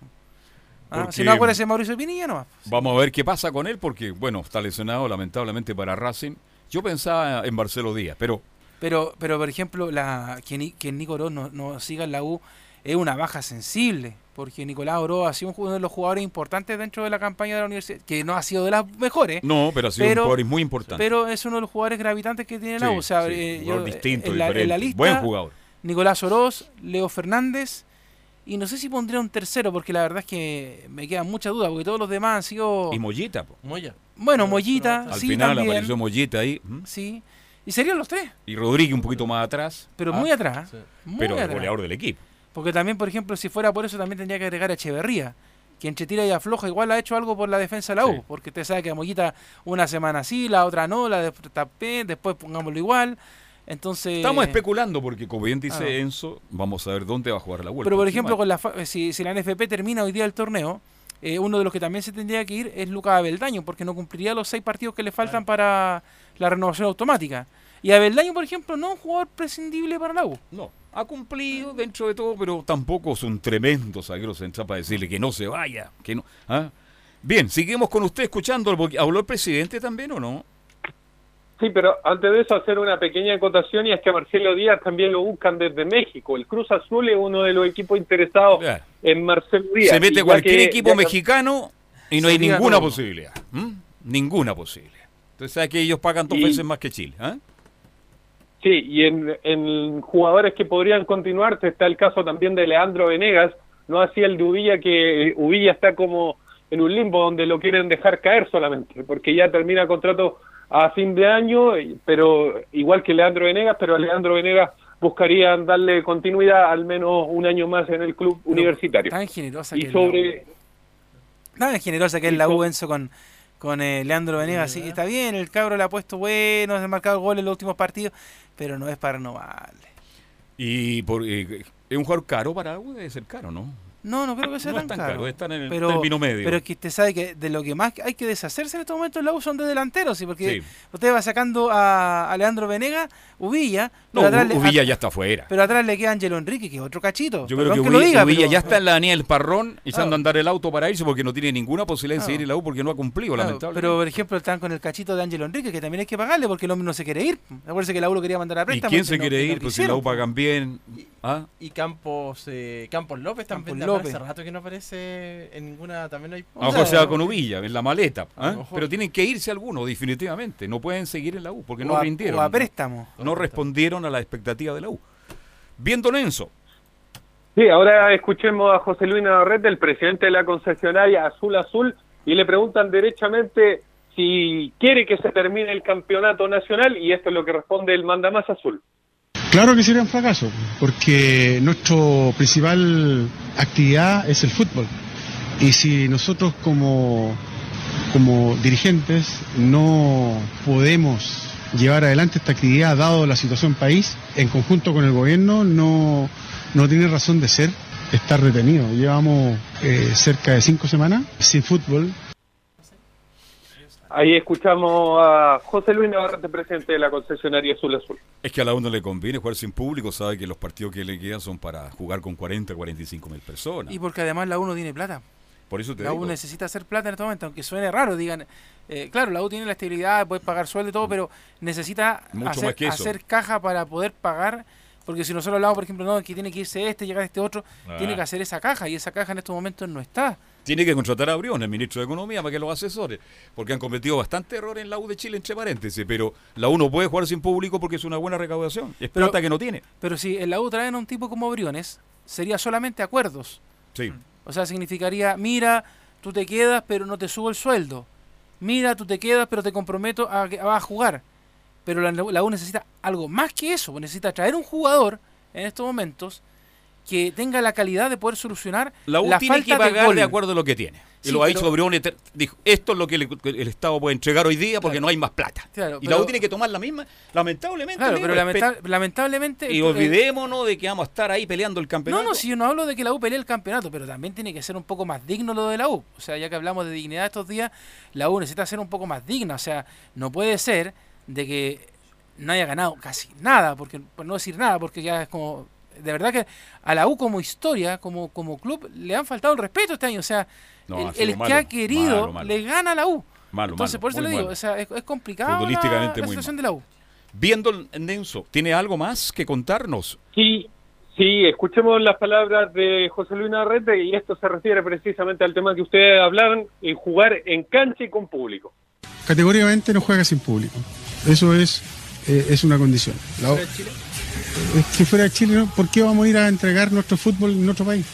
Ah, si no de Mauricio Pinilla nomás. Vamos a ver qué pasa con él, porque, bueno, está lesionado lamentablemente para Racing. Yo pensaba en Marcelo Díaz, pero Pero, pero por ejemplo, la, que, Ni- que Nico Oroz no, no siga en la U es una baja sensible. porque Nicolás Oro ha sido uno de los jugadores importantes dentro de la campaña de la universidad, que no ha sido de las mejores. No, pero ha sido un jugador muy importante. Pero es uno de los jugadores gravitantes que tiene la U. O sea, sí, eh, yo, jugador distinto, en la, en la diferente. lista, Buen jugador. Nicolás Oroz, Leo Fernández, y no sé si pondría un tercero, porque la verdad es que me quedan muchas dudas, porque todos los demás han sido... Y Mollita, po. Moya. Bueno, Mollita, Al sí, final también. apareció Mollita ahí. Sí. Y serían los tres, Y Rodríguez un poquito más atrás. pero Ah, muy atrás. Muy Pero el goleador del equipo. Porque también, por ejemplo, si fuera por eso, también tendría que agregar a Echeverría, que entre tira y afloja igual ha hecho algo por la defensa de la U, Sí. porque usted sabe que a Mollita una semana sí, la otra no, la de tapé, después pongámoslo igual. Entonces. Estamos especulando porque, como bien dice. Enzo, vamos a ver dónde va a jugar la vuelta. Pero por ejemplo, con la fa- si, si la NFP termina hoy día el torneo, eh, uno de los que también se tendría que ir es Lucas Abeldaño, porque no cumpliría los seis partidos que le faltan para la renovación automática. Y Abeldaño, por ejemplo, no es un jugador prescindible para la U. No, ha cumplido dentro de todo, pero tampoco son tremendos zagueros central para decirle que no se vaya. que no ¿ah? Bien, seguimos con usted escuchando. porque ¿Habló el presidente también o no? Sí, pero antes de eso hacer una pequeña acotación y es que a Marcelo Díaz también lo buscan desde México. El Cruz Azul es uno de los equipos interesados Claro. en Marcelo Díaz. Se mete cualquier que- equipo mexicano y no hay ninguna todo. posibilidad. Ninguna posibilidad. Entonces, ¿sabe que ellos pagan dos Y- veces más que Chile? ¿ah? Sí, y en, en jugadores que podrían continuar está el caso también de Leandro Venegas, no así el de Uvilla, que Uvilla está como en un limbo donde lo quieren dejar caer solamente, porque ya termina contrato a fin de año, pero igual que Leandro Venegas, pero a Leandro Venegas buscarían darle continuidad al menos un año más en el club universitario. Tan generosa Y que sobre- la U. Tan generosa que es la U, Enzo, con, con eh, Leandro Venegas. Sí, está bien, el cabro le ha puesto bueno, ha marcado gol en los últimos partidos, pero no es para renovarle. Y por, eh, es un jugador caro para algo, debe ser caro, ¿no? No, no creo que sea No tan, es tan caro. caro, están en el pero, término medio. Pero es que usted sabe que de lo que más hay que deshacerse en estos momentos en la U son de delanteros, ¿sí? porque Sí. usted va sacando a, a Leandro Venegas, Uvilla, No, pero, atrás le, Uvilla ya está fuera. pero atrás le queda Angelo Enrique, que es otro cachito. Yo creo que lo diga, Uvilla pero- ya está en la Daniel Parrón echando Claro. a andar el auto para irse porque no tiene ninguna posibilidad de Claro. seguir en la U porque no ha cumplido, Claro, lamentablemente. pero por ejemplo están con el cachito de Ángelo Enrique, que también hay que pagarle porque el hombre no se quiere ir. Acuérdense que la U lo quería mandar a ¿Y préstamo. quién que se no- quiere que no ir? Pues si la U pagan bien. ¿Ah? Y Campos eh, Campos López también Campos López. hace rato que no aparece en ninguna también no hay A lo mejor se va con Uvilla, en la maleta. ¿ah? Pero tienen que irse algunos, definitivamente. No pueden seguir en la U porque O no a- rindieron. o a préstamo. No respondieron a la expectativa de la U. Bien, Don Enzo. Sí, ahora escuchemos a José Luis Navarrete, el presidente de la concesionaria Azul Azul, y le preguntan derechamente si quiere que se termine el campeonato nacional, y esto es lo que responde el mandamás azul. Claro que sería un fracaso, porque nuestra principal actividad es el fútbol. Y si nosotros como, como dirigentes no podemos llevar adelante esta actividad dado la situación país, en conjunto con el gobierno, no, no tiene razón de ser estar retenido. Llevamos eh, cerca de cinco semanas sin fútbol, Ahí escuchamos a José Luis Navarrete, presidente de la concesionaria Azul Azul. Es que a la U no le conviene jugar sin público, sabe que los partidos que le quedan son para jugar con 40, 45 mil personas. Y porque además la U no tiene plata. Por eso te La digo. U necesita hacer plata en este momento, aunque suene raro, digan, eh, claro, la U tiene la estabilidad, puede pagar sueldo y todo, pero necesita Mucho hacer, más que eso. hacer caja para poder pagar, porque si nosotros hablamos, por ejemplo, no, que tiene que irse este, llegar este otro, Ah. tiene que hacer esa caja, y esa caja en estos momentos no está. Tiene que contratar a Brión, el ministro de Economía, para que los asesore, porque han cometido bastante errores en la U de Chile, entre paréntesis, pero la U no puede jugar sin público porque es una buena recaudación, es Pero- plata que no tiene. Pero si en la U traen a un tipo como Briones, sería solamente acuerdos. Sí. O sea, significaría, mira, tú te quedas, pero no te subo el sueldo. Mira, tú te quedas, pero te comprometo a que vas a jugar. Pero la, la U necesita algo más que eso. Necesita traer un jugador en estos momentos que tenga la calidad de poder solucionar La U la tiene falta que pagar gol. de, acuerdo a lo que tiene. Y Sí, lo ha dicho Brión, eter- dijo, esto es lo que el Estado puede entregar hoy día porque no hay más plata. Claro, y la U tiene que tomar la misma, lamentablemente. Claro, pero lamenta- lamentablemente... Y eh, olvidémonos de que vamos a estar ahí peleando el campeonato. No, no, si yo no hablo de que la U pelee el campeonato, pero también tiene que ser un poco más digno lo de la U. O sea, ya que hablamos de dignidad estos días, la U necesita ser un poco más digna. O sea, no puede ser de que no haya ganado casi nada, porque por no decir nada, porque ya es como... De verdad que a la U como historia, como, como club, le han faltado el respeto este año. O sea, No, el, el que malo, ha querido malo, malo. le gana a la U. Malo, Entonces, malo, por eso le digo, o sea, es, es complicado la, Futbolísticamente la muy situación de la U. Viendo el Nenso, ¿tiene algo más que contarnos? Sí, Sí, escuchemos las palabras de José Luis Narrete y esto se refiere precisamente al tema que ustedes hablaron, en jugar en cancha y con público. Categóricamente no juega sin público. Eso es, eh, es una condición. La- es que fuera de Chile. ¿por qué vamos a ir a entregar nuestro fútbol en otro país?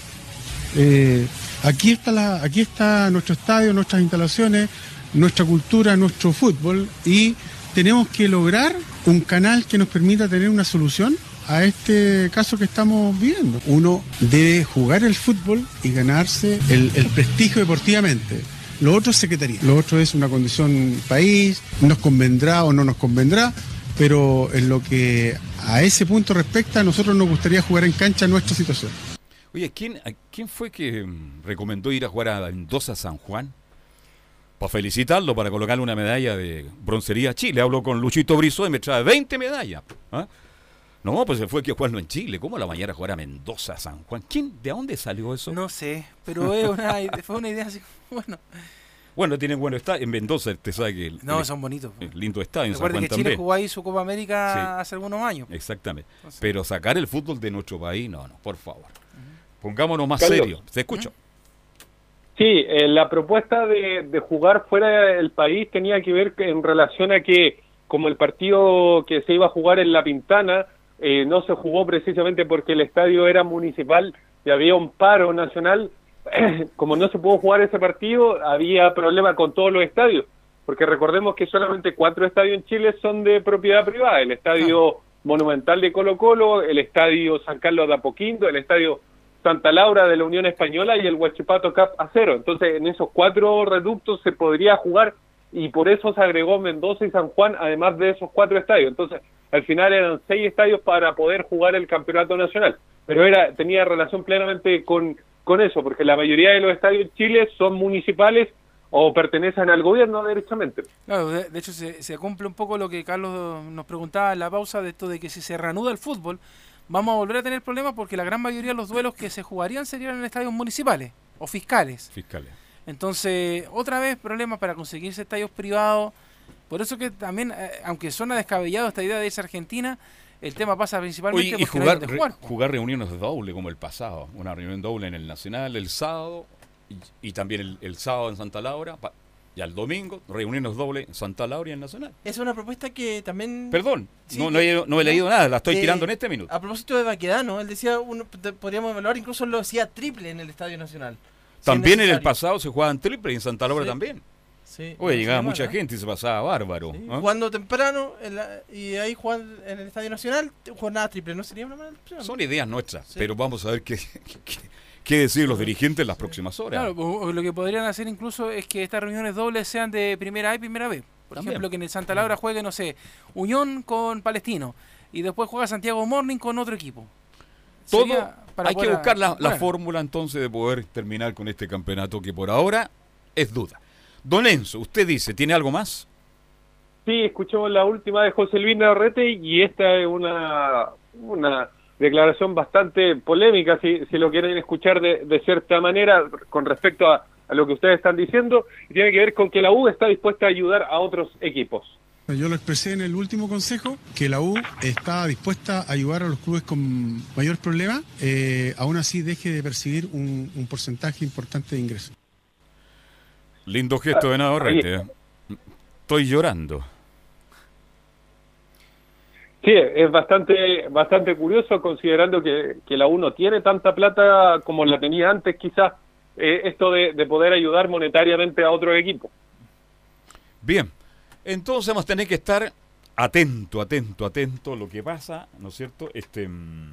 Eh, aquí, está aquí está nuestro estadio, nuestras instalaciones, nuestra cultura, nuestro fútbol y tenemos que lograr un canal que nos permita tener una solución a este caso que estamos viviendo. Uno debe jugar el fútbol y ganarse el prestigio deportivamente. Lo otro es secretaría. Lo otro es una condición país, nos convendrá o no nos convendrá, pero en lo que a ese punto respecta, a nosotros nos gustaría jugar en cancha nuestra situación. Oye, ¿quién, a- ¿quién fue que mm, recomendó ir a jugar a Mendoza San Juan? Para felicitarlo, para colocarle una medalla de broncería a Chile. Hablo con Luchito Brizo y me trae 20 medallas. ¿ah? No, pues se fue que jugarlo en Chile. ¿Cómo la mañana jugar a Mendoza San Juan? ¿Quién, ¿De dónde salió eso? No sé, pero es una, fue una idea así, bueno. Bueno, tienen buenos estadios. En Mendoza, te sabe que. el- No, el- son bonitos. el lindo estadio. En San Juan que Chile también. jugó ahí su Copa América Sí. hace algunos años. Exactamente. Pero sacar el fútbol de nuestro país, no, no, por favor. Pongámonos más Carlos. serios. Te escucho. Sí, eh, la propuesta de, de jugar fuera del país tenía que ver en relación a que, como el partido que se iba a jugar en La Pintana, eh, no se jugó precisamente porque el estadio era municipal y había un paro nacional, como no se pudo jugar ese partido, había problema con todos los estadios, porque recordemos que solamente cuatro estadios en Chile son de propiedad privada, el estadio Monumental de Colo Colo, el estadio San Carlos de Apoquindo, el estadio Santa Laura de la Unión Española y el Huachipato Cap Acero. Entonces, en esos cuatro reductos se podría jugar y por eso se agregó Mendoza y San Juan, además de esos cuatro estadios. Entonces, al final eran seis estadios para poder jugar el campeonato nacional. Pero era tenía relación plenamente con, con eso, porque la mayoría de los estadios en Chile son municipales o pertenecen al gobierno derechamente. Claro, de, de hecho se, se cumple un poco lo que Carlos nos preguntaba en la pausa de esto de que si se reanuda el fútbol, vamos a volver a tener problemas porque la gran mayoría de los duelos que se jugarían serían en estadios municipales o fiscales. Fiscales. Entonces, otra vez problemas para conseguirse estadios privados. Por eso que también, eh, aunque suena descabellado esta idea de irse a Argentina, el tema pasa principalmente Oye, y no jugar, re- jugar. reuniones doble como el pasado. Una reunión doble en el Nacional el sábado y, y también el, el sábado en Santa Laura. pa- y al domingo, reuniones doble en Santa Laura y en Nacional. Es una propuesta que también... Perdón, Sí, no, no he, no he leído nada, la estoy Eh, tirando en este minuto. A propósito de Baquedano, él decía, uno, podríamos evaluar, incluso lo decía triple en el Estadio Nacional. También en el pasado se jugaban triple y en Santa Laura Sí. también. Sí, Oye, llegaba mucha gente y se pasaba bárbaro. ¿ah? Jugando temprano en la- y ahí jugando en el Estadio Nacional, jornada triple, ¿no sería una mala opción? Son ideas nuestras, pero vamos a ver qué, qué, qué deciden los dirigentes en las próximas horas. Claro, lo que podrían hacer incluso es que estas reuniones dobles sean de primera A y primera B. Por También. ejemplo, que en el Santa Laura juegue, no sé, Unión con Palestino y después juega Santiago Morning con otro equipo. Todo Sería para hay que buscar la, la bueno. fórmula entonces de poder terminar con este campeonato que por ahora es duda. Don Enzo, usted dice, ¿tiene algo más? Sí, escuchamos la última de José Luis Navarrete y esta es una, una declaración bastante polémica, si, si lo quieren escuchar de, de cierta manera, con respecto a, a lo que ustedes están diciendo, y tiene que ver con que la U está dispuesta a ayudar a otros equipos. Yo lo expresé en el último consejo, que la U está dispuesta a ayudar a los clubes con mayor problema, eh, aún así deje de percibir un, un porcentaje importante de ingresos. Lindo gesto de Navarrete. ¿eh? Estoy llorando. Sí, es bastante bastante curioso considerando que, que la U no tiene tanta plata como la tenía antes, quizás, eh, esto de, de poder ayudar monetariamente a otro equipo. Bien, entonces vamos a tener que estar atento, atento, atento a lo que pasa, ¿no es cierto? Este, mm,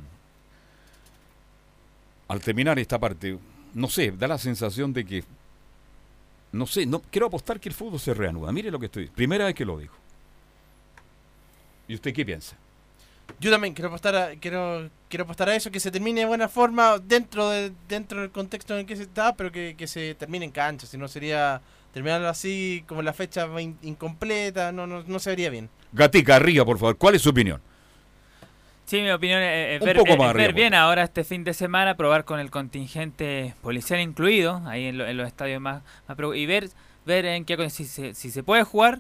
al terminar esta parte, no sé, da la sensación de que, no sé, no quiero apostar que el fútbol se reanuda. Mire lo que estoy, primera vez que lo digo. ¿Y usted qué piensa? Yo también quiero apostar a, quiero, quiero apostar a eso, que se termine de buena forma dentro de, dentro del contexto en el que se está, pero que, que se termine en cancha, si no sería terminarlo así como la fecha in- incompleta, no, no, no se vería bien. Gatica, arriba, por favor, ¿cuál es su opinión? Sí, mi opinión es, Un ver, es bien ahora este fin de semana, probar con el contingente policial incluido, ahí en, lo- en los estadios más, más y ver ver en qué si se, si se puede jugar,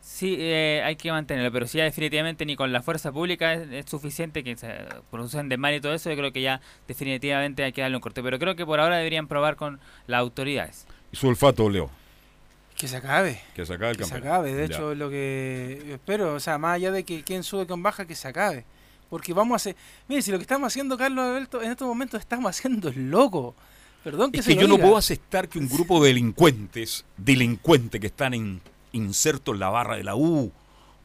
Sí, eh, hay que mantenerlo, pero sí, ya definitivamente ni con la fuerza pública es, es suficiente que se producen de mal y todo eso. Yo creo que ya definitivamente hay que darle un corte, pero creo que por ahora deberían probar con las autoridades. Y su olfato, Leo. Que se acabe. Que se acabe el Que se acabe, de Ya. hecho, es lo que espero. O sea, más allá de que quien sube con baja, que se acabe. Porque vamos a hacer. Mire, si lo que estamos haciendo, Carlos Alberto, en estos momentos estamos haciendo es loco. Perdón que Es se que lo yo no puedo aceptar que un grupo de delincuentes, delincuentes que están en- insertos en la barra de la U,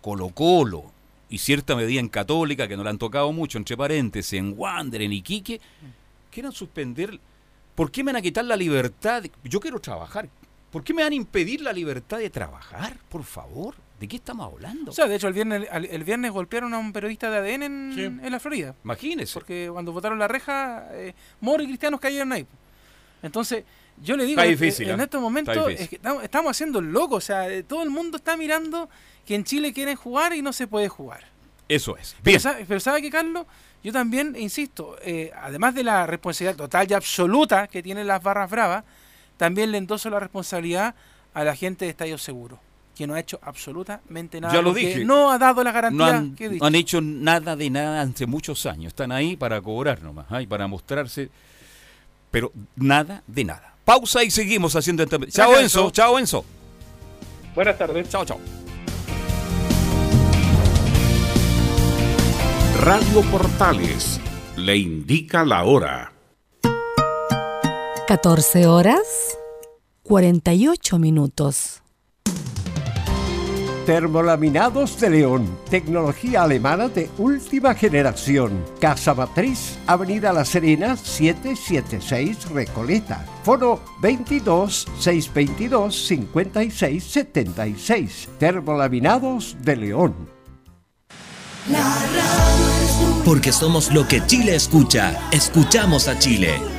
Colo Colo y cierta medida en Católica, que no le han tocado mucho, entre paréntesis, en Wander, en Iquique, quieran suspender. ¿Por qué me van a quitar la libertad? de- Yo quiero trabajar. ¿Por qué me van a impedir la libertad de trabajar? Por favor. ¿De qué estamos hablando? O sea, de hecho, el viernes, el viernes golpearon a un periodista de ADN en, en la Florida. Imagínese. Porque cuando votaron la reja, eh, Moro y cristianos cayeron ahí. Entonces, yo le digo, eh, difícil, en ¿eh? estos momentos, es que estamos, estamos haciendo loco. O sea, eh, todo el mundo está mirando que en Chile quieren jugar y no se puede jugar. Eso es. Pero Bien. pero sabe que, Carlos, yo también insisto, eh, además de la responsabilidad total y absoluta que tienen las barras bravas, también le endoso la responsabilidad a la gente de Estadio Seguro, que no ha hecho absolutamente nada. Ya lo dije. No ha dado la No garantía han, que he no han hecho nada de nada hace muchos años. Están ahí para cobrar nomás, ahí para mostrarse. Pero nada de nada. Pausa y seguimos haciendo. esta- Chao Gracias, Enzo, Enzo. chao Enzo. Buenas tardes. Chao, chao. Radio Portales le indica la hora. 14 horas 48 minutos. Termolaminados de León, tecnología alemana de última generación. Casa Matriz, Avenida La Serena, 776 Recoleta. Foro 22 622 56 76. Termolaminados de León. Porque somos lo que Chile escucha. Escuchamos a Chile.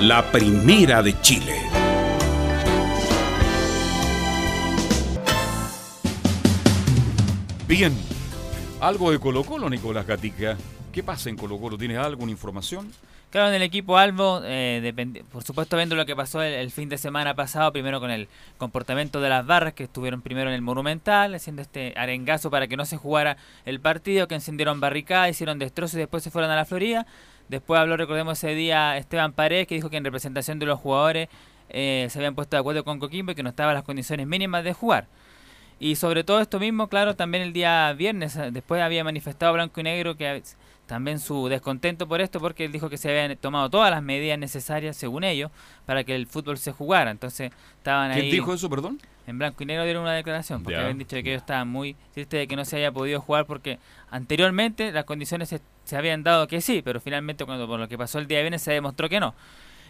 la primera de Chile. Bien. Algo de Colo Colo, Nicolás Gatica. ¿Qué pasa en Colo Colo? ¿Tienes alguna información? Claro, en el equipo Albo, eh, por supuesto viendo lo que pasó el, el fin de semana pasado, primero con el comportamiento de las barras que estuvieron primero en el Monumental, haciendo este arengazo para que no se jugara el partido, que encendieron barricadas, hicieron destrozos y después se fueron a la Florida. Después habló, recordemos ese día, Esteban Paredes, que dijo que en representación de los jugadores eh, se habían puesto de acuerdo con Coquimbo y que no estaban las condiciones mínimas de jugar. Y sobre todo esto mismo, claro, también el día viernes, eh, después había manifestado Blanco y Negro que también su descontento por esto, porque él dijo que se habían tomado todas las medidas necesarias, según ellos, para que el fútbol se jugara. Entonces estaban ¿Quién ahí. dijo eso, perdón? En blanco y negro dieron una declaración, porque habían dicho que ellos estaban muy tristes de que no se haya podido jugar, porque anteriormente las condiciones se, se habían dado que sí, pero finalmente, cuando por lo que pasó el día viernes, se demostró que no.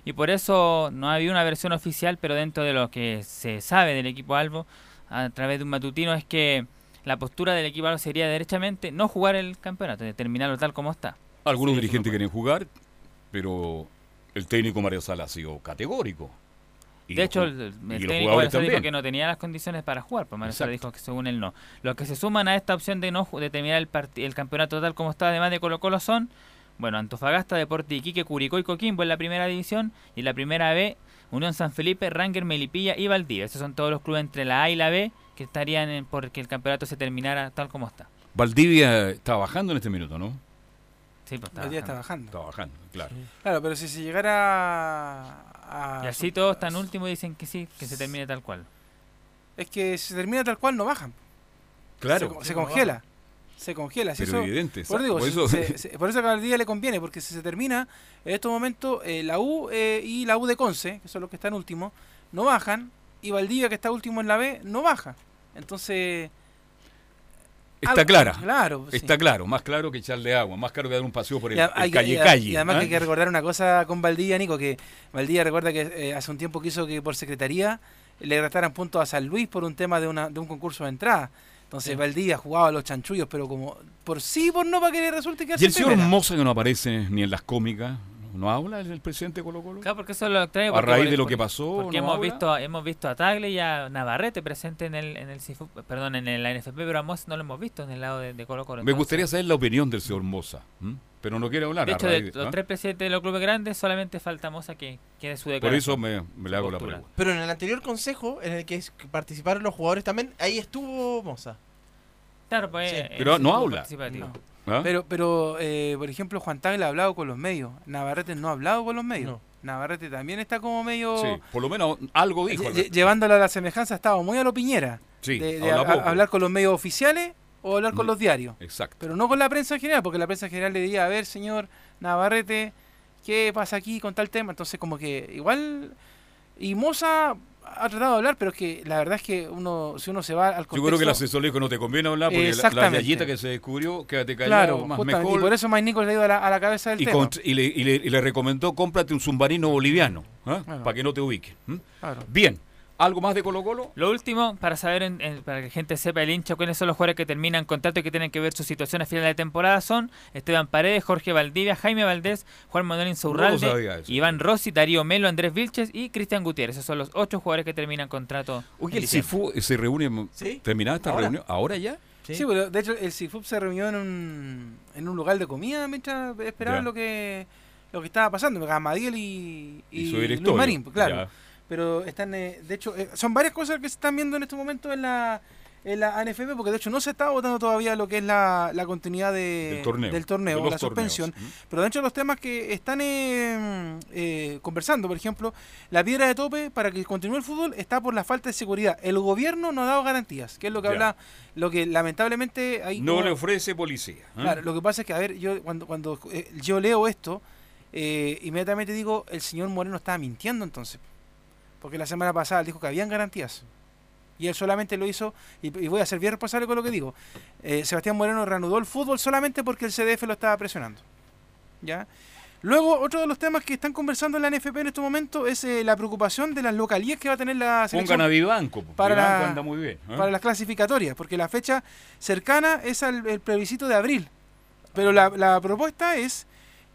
Y por eso no había una versión oficial, pero dentro de lo que se sabe del equipo Albo, a través de un matutino, es que la postura del equipo sería derechamente no jugar el campeonato, terminarlo tal como está. Algunos Sí, dirigentes quieren jugar, pero el técnico Mario Sala ha sido categórico. Y de hecho, el, el técnico dijo que no tenía las condiciones para jugar, pues Exacto. dijo que según él no. Los que se suman a esta opción de no de terminar el, el campeonato tal como está, además de Colo Colo, son, bueno, Antofagasta, Deporte Iquique, Curicó y Coquimbo en la primera división y en la primera B, Unión San Felipe, Ranger, Melipilla y Valdivia. Esos son todos los clubes entre la A y la B que estarían en, porque el campeonato se terminara tal como está. Valdivia está bajando en este minuto, ¿no? Sí, pues está bajando. Está bajando, claro. Claro, pero si se llegara a... Y así todos están últimos y dicen que sí, que se termine tal cual. Es que si se termina tal cual no bajan. Claro. Se, congela. Se congela. Si Pero eso- evidente, Por, digo, eso- se- se- por eso que al día le conviene, porque si se termina, en estos momentos eh, la U eh, y la U de Conce, que son los que están últimos, no bajan, y Valdivia, que está último en la B, no baja. Entonces... Está clara. Claro, sí. Está claro, más claro que echarle agua, más claro que dar un paseo por el, Y, calle y calle. y además que hay que recordar una cosa con Valdivia, Nico, que Valdivia recuerda que eh, hace un tiempo quiso que por secretaría le restaran puntos a San Luis por un tema de, una, de un concurso de entrada. Entonces Sí. Valdivia jugaba a los chanchullos, pero como por sí, por no, para que le resulte que Y hace el señor. Moza que no aparece ni en las cómicas, ¿no habla el presidente de Colo Colo? Claro, porque eso es lo extraño. A raíz por- de lo por- que pasó, Porque ¿no hemos habla? visto, hemos visto a Tagle y a Navarrete presente en el, en el CIFU perdón, en el- la NFP, pero a Moss no lo hemos visto en el lado de, de Colo Colo. Me Entonces, gustaría saber la opinión del señor Moza, ¿m? pero no quiere hablar. De hecho, raíz de de- los ¿ah? tres presidentes de los clubes grandes, solamente falta Moza que quiere su Por declaración. eso me, me le hago la pregunta. Pero en el anterior consejo, en el que participaron los jugadores también, ahí estuvo Moza. Claro, pues. Sí. eh, Pero no habla. participativo. ¿Ah? Pero, pero eh, por ejemplo, Juan Tagle ha hablado con los medios. Navarrete no ha hablado con los medios. Navarrete también está como medio... Sí, por lo menos algo dijo. lle- llevándolo a la semejanza, estaba muy a lo Piñera. Sí, de, de habla a- poco. hablar con los medios oficiales o hablar con Mm, los diarios. Exacto. Pero no con la prensa en general, porque la prensa en general le diría, a ver, señor Navarrete, ¿qué pasa aquí con tal tema? Entonces, como que igual. Y Moza ha tratado de hablar, pero es que la verdad es que uno si uno se va al contexto. Yo creo que el asesor le dijo no te conviene hablar porque la, la galleta que se descubrió, quédate callado, Claro, más mejor. y por eso Mike Nichols le ido a la, a la cabeza del y, tema. y le, y le- y le recomendó cómprate un submarino boliviano. Claro. para que no te ubique. Bien, ¿algo más de Colo Colo? Lo último, para saber, en- en- para que la gente sepa el hincha, cuáles son los jugadores que terminan contrato y que tienen que ver su situación a final de temporada son Esteban Paredes, Jorge Valdivia, Jaime Valdés, Juan Manuel Insaurralde. Iván Rossi, Darío Melo, Andrés Vilches y Cristian Gutiérrez. Esos son los ocho jugadores que terminan contrato. Oye, el. CIFU se reúne, terminada esta Ahora. reunión, ¿ahora ya? Sí, pero de hecho el CIFUP se reunió en un, en un lugar de comida mientras esperaban Ya. lo que lo que estaba pasando. Gamadiel y, Y su Luis Marín, pues, claro. ya. Pero están, eh, de hecho, eh, son varias cosas que se están viendo en este momento en la, en la ANFP, porque de hecho no se está votando todavía lo que es la, la continuidad de- Del torneo, de torneo, la suspensión. Pero dentro de los temas que están eh, eh, conversando, por ejemplo, la piedra de tope para que continúe el fútbol está por la falta de seguridad. El gobierno no ha dado garantías, que es lo que Ya. habla, lo que lamentablemente hay No como- le ofrece policía. Claro, lo que pasa es que, a ver, yo cuando, cuando eh, yo leo esto, eh, inmediatamente digo, el señor Moreno estaba mintiendo entonces. Porque la semana pasada dijo que habían garantías. Y él solamente lo hizo, y, y voy a ser bien responsable con lo que digo. eh, Sebastián Moreno reanudó el fútbol solamente porque el CDF lo estaba presionando. ¿Ya? Luego, otro de los temas que están conversando en la NFP en este momento es eh, la preocupación de las localías que va a tener la selección Pongan a Vivanco. po. para, Vivanco la- anda muy bien. ¿ah? para las clasificatorias, porque la fecha cercana es al el plebiscito de abril. Pero la, la propuesta es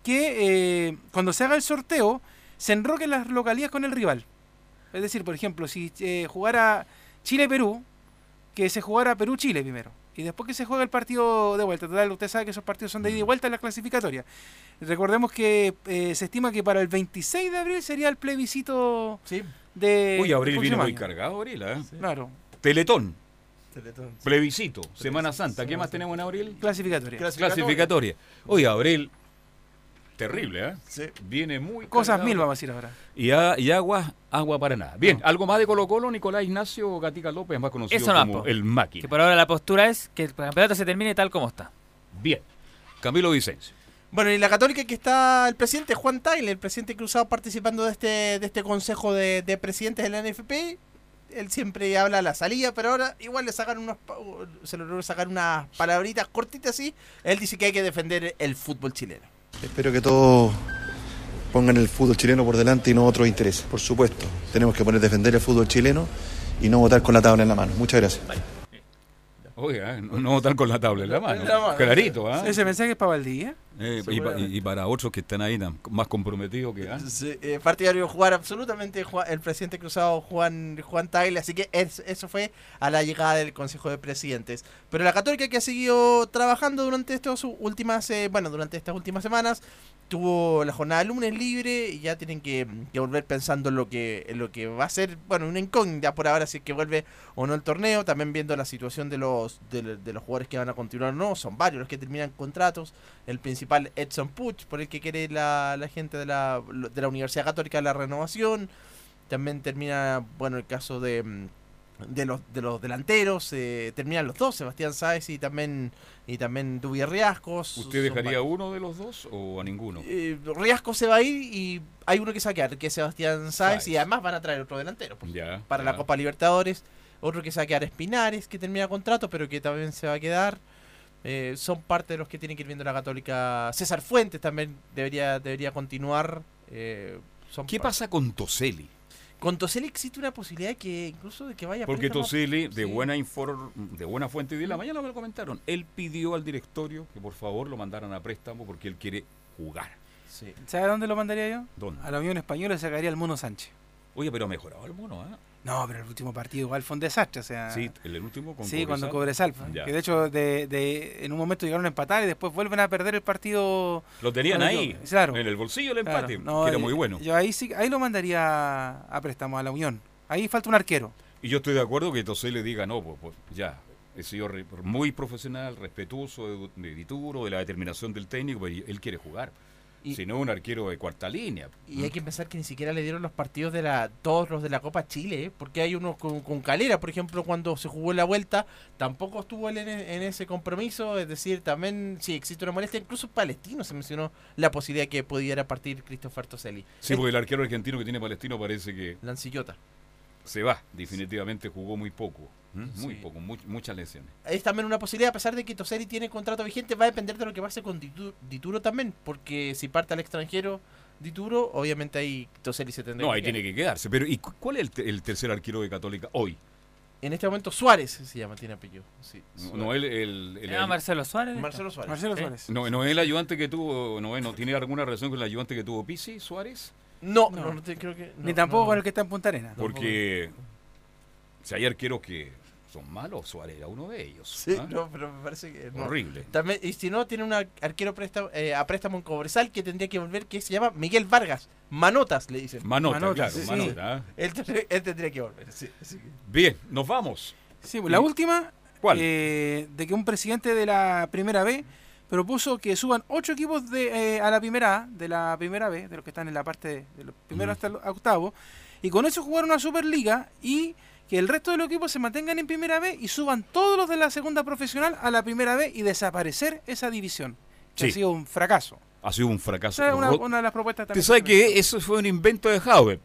que eh, cuando se haga el sorteo, se enroquen las localías con el rival. Es decir, por ejemplo, si eh, jugara Chile-Perú, que se jugara Perú-Chile primero. Y después que se juega el partido de vuelta. Total, usted sabe que esos partidos son de ida y vuelta en la clasificatoria. Recordemos que eh, se estima que para el 26 de abril sería el plebiscito de. Uy, Abril viene muy cargado, Abril. ¿eh? Claro. Teletón. Teletón. Plebiscito, Semana Santa. ¿Qué más tenemos en abril? Clasificatoria. Clasificatoria. Oye, Abril, terrible, ¿eh? Viene muy Cosas cargado. mil vamos a decir ahora. Y, a- y agua, agua para nada. Bien, algo más de Colo Colo, Nicolás Ignacio Gatica López, más conocido Eso no, como po. el máquina. Que por ahora la postura es que el campeonato se termine tal como está. Bien. Camilo Vicencio. Bueno, y la católica que está el presidente Juan Tagle, el presidente cruzado participando de este, de este consejo de, de presidentes de la NFP. Él siempre habla a la salida, pero ahora igual le sacan unos, pa- se le logró sacar unas palabritas cortitas así. Él dice que hay que defender el fútbol chileno. Espero que todos pongan el fútbol chileno por delante y no otros intereses. Por supuesto, tenemos que poner defender el fútbol chileno y no votar con la tabla en la mano. Muchas gracias. Oiga, no, no votar con la tabla en la mano. En la mano. Clarito, ¿ah? Ese mensaje es para Valdivia. Eh, y, pa- y para otros que están ahí más comprometidos que... ¿ah? Sí, eh, partidario jugar absolutamente Juan- el presidente cruzado Juan Juan Tagle, así que es- eso fue a la llegada del Consejo de Presidentes. Pero la Católica que ha seguido trabajando durante estas últimas, eh, bueno, durante estas últimas semanas, tuvo la jornada de lunes libre y ya tienen que, que volver pensando en lo que en lo que va a ser, bueno, una incógnita por ahora si es que vuelve o no el torneo, también viendo la situación de los de, los jugadores que van a continuar o no, son varios los que terminan contratos, el principal Edson Puch, por el que quiere la, la gente de la, de la Universidad Católica la renovación, también termina, bueno, el caso de mm, de los de los delanteros, eh, terminan los dos, Sebastián Sáez y también y también Dubi Riascos. ¿Usted dejaría a uno de los dos o a ninguno? Eh, Riasco se va a ir y hay uno que quedar, que es Sebastián Sáez, Sáez. y además van a traer otro delantero pues, Ya, para ya. la Copa Libertadores. Otro que quedar Espinares, que termina contrato, pero que también se va a quedar. Eh, son parte de los que tienen que ir viendo la Católica. César Fuentes también debería, debería continuar. eh, son ¿Qué pasa con Toseli? Con Toseli existe una posibilidad que incluso de que vaya a Porque préstamo. Toseli, de Sí. buena infor- de buena fuente, de la mañana me lo comentaron, él pidió al directorio que por favor lo mandaran a préstamo porque él quiere jugar. Sí. ¿Sabe dónde lo mandaría yo? ¿Dónde? A la Unión Española sacaría al Mono Sánchez. Oye, pero ha mejorado el mono, ¿ah? No, pero el último partido igual fue un desastre. O sea, Sí, el, el último con sí, cuando Cobresal. Ya. Que de hecho, de, de- en un momento llegaron a empatar y después vuelven a perder el partido. Lo tenían ahí, yo- claro. en el bolsillo el Claro. empate, No, que era eh, muy bueno. Yo ahí sí, ahí lo mandaría a préstamo a la Unión. Ahí falta un arquero. Y yo estoy de acuerdo que Toseli le diga, no, pues, pues, ya, he sido re- muy profesional, respetuoso de, de Dituro, de la determinación del técnico, pero él quiere jugar. Y- si no, un arquero de cuarta línea. Y hay que pensar que ni siquiera le dieron los partidos de la todos los de la Copa Chile, ¿eh? porque hay unos con, con Calera, por ejemplo, cuando se jugó la vuelta, tampoco estuvo él en, en ese compromiso, es decir, también sí existe una molestia, incluso Palestino se mencionó la posibilidad que pudiera partir Christopher Toselli. Sí, porque el arquero argentino que tiene Palestino parece que Lancillota. Se va. Definitivamente jugó muy poco. Muy Sí. poco, mu- muchas lesiones. Es también una posibilidad, a pesar de que Toselli tiene contrato vigente, va a depender de lo que pase con Ditu- Dituro también, porque si parte al extranjero Dituro, obviamente ahí Toselli se tendrá No, que ahí quedar. tiene que quedarse. Pero ¿y cu- cuál es el, te- el tercer arquero de Católica hoy? En este momento Suárez se llama, tiene apellido. Sí, No, no el, el, el- Ah, Marcelo Suárez. Marcelo Suárez. Marcelo ¿Eh? Suárez. no, no es el ayudante que tuvo, no, es- no tiene alguna relación con el ayudante que tuvo Pisi Suárez, No, No. no, no te- creo que. Ni tampoco no. con el que está en Punta Arena. porque si hay arqueros que son malos, Suárez era uno de ellos. Sí, ¿ah? no, pero me parece que. no. Horrible. También, y si no, tiene un ar- arquero préstamo, eh, a préstamo en Cobresal que tendría que volver, que se llama Miguel Vargas. Manotas, le dicen. Manota, Manota, claro, sí, sí. Manota. ¿ah? Él, tendría- él tendría que volver, sí. así que- Bien, nos vamos. Sí, pues, la ¿Y última, ¿Cuál? eh, de que un presidente de la primera B propuso que suban ocho equipos de, eh, a la primera A, de la primera B, de los que están en la parte de, de los primeros hasta el octavo, y con eso jugar una Superliga y que el resto de los equipos se mantengan en primera B y suban todos los de la segunda profesional a la primera B y desaparecer esa división. Que Sí. ha sido un fracaso. Ha sido un fracaso. Esa es una, una de las propuestas también. sabe que eso fue un invento de Hauber.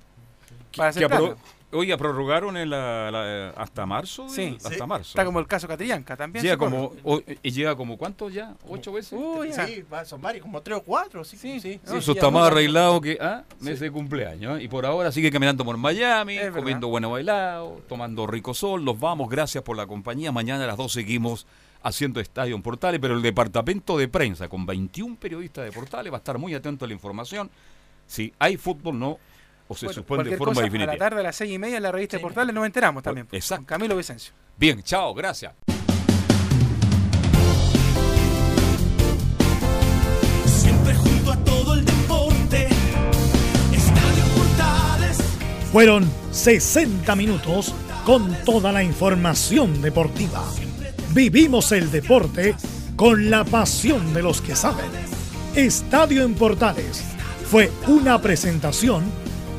Para hacer que apro- Oiga, prorrogaron la, la- hasta marzo. Sí, hasta sí. marzo. Está como el caso Catrillanca también. Llega como, o- y llega como ¿cuántos ya? ¿Ocho veces? Uy, ya. Sí, va- son varios, como tres o cuatro. Sí, sí, sí. No, Eso sí, está más arreglado que ah, mes de cumpleaños. ¿eh? Y por ahora sigue caminando por Miami, Es verdad. comiendo bueno bailado, tomando rico sol. Nos vamos, gracias por la compañía. Mañana a las 2 seguimos haciendo Estadio en Portales, pero el departamento de prensa con 21 periodistas de Portales va a estar muy atento a la información. Si hay fútbol, no, o se Bueno, suspende de forma cosa, definitiva. A la tarde a las seis y media en la revista de Portales nos enteramos también. pues, Exacto. Con Camilo Vicencio. Bien, chao, gracias. Siempre junto a todo el deporte. Estadio Portales. Fueron 60 minutos con toda la información deportiva. Vivimos el deporte con la pasión de los que saben. Estadio en Portales fue una presentación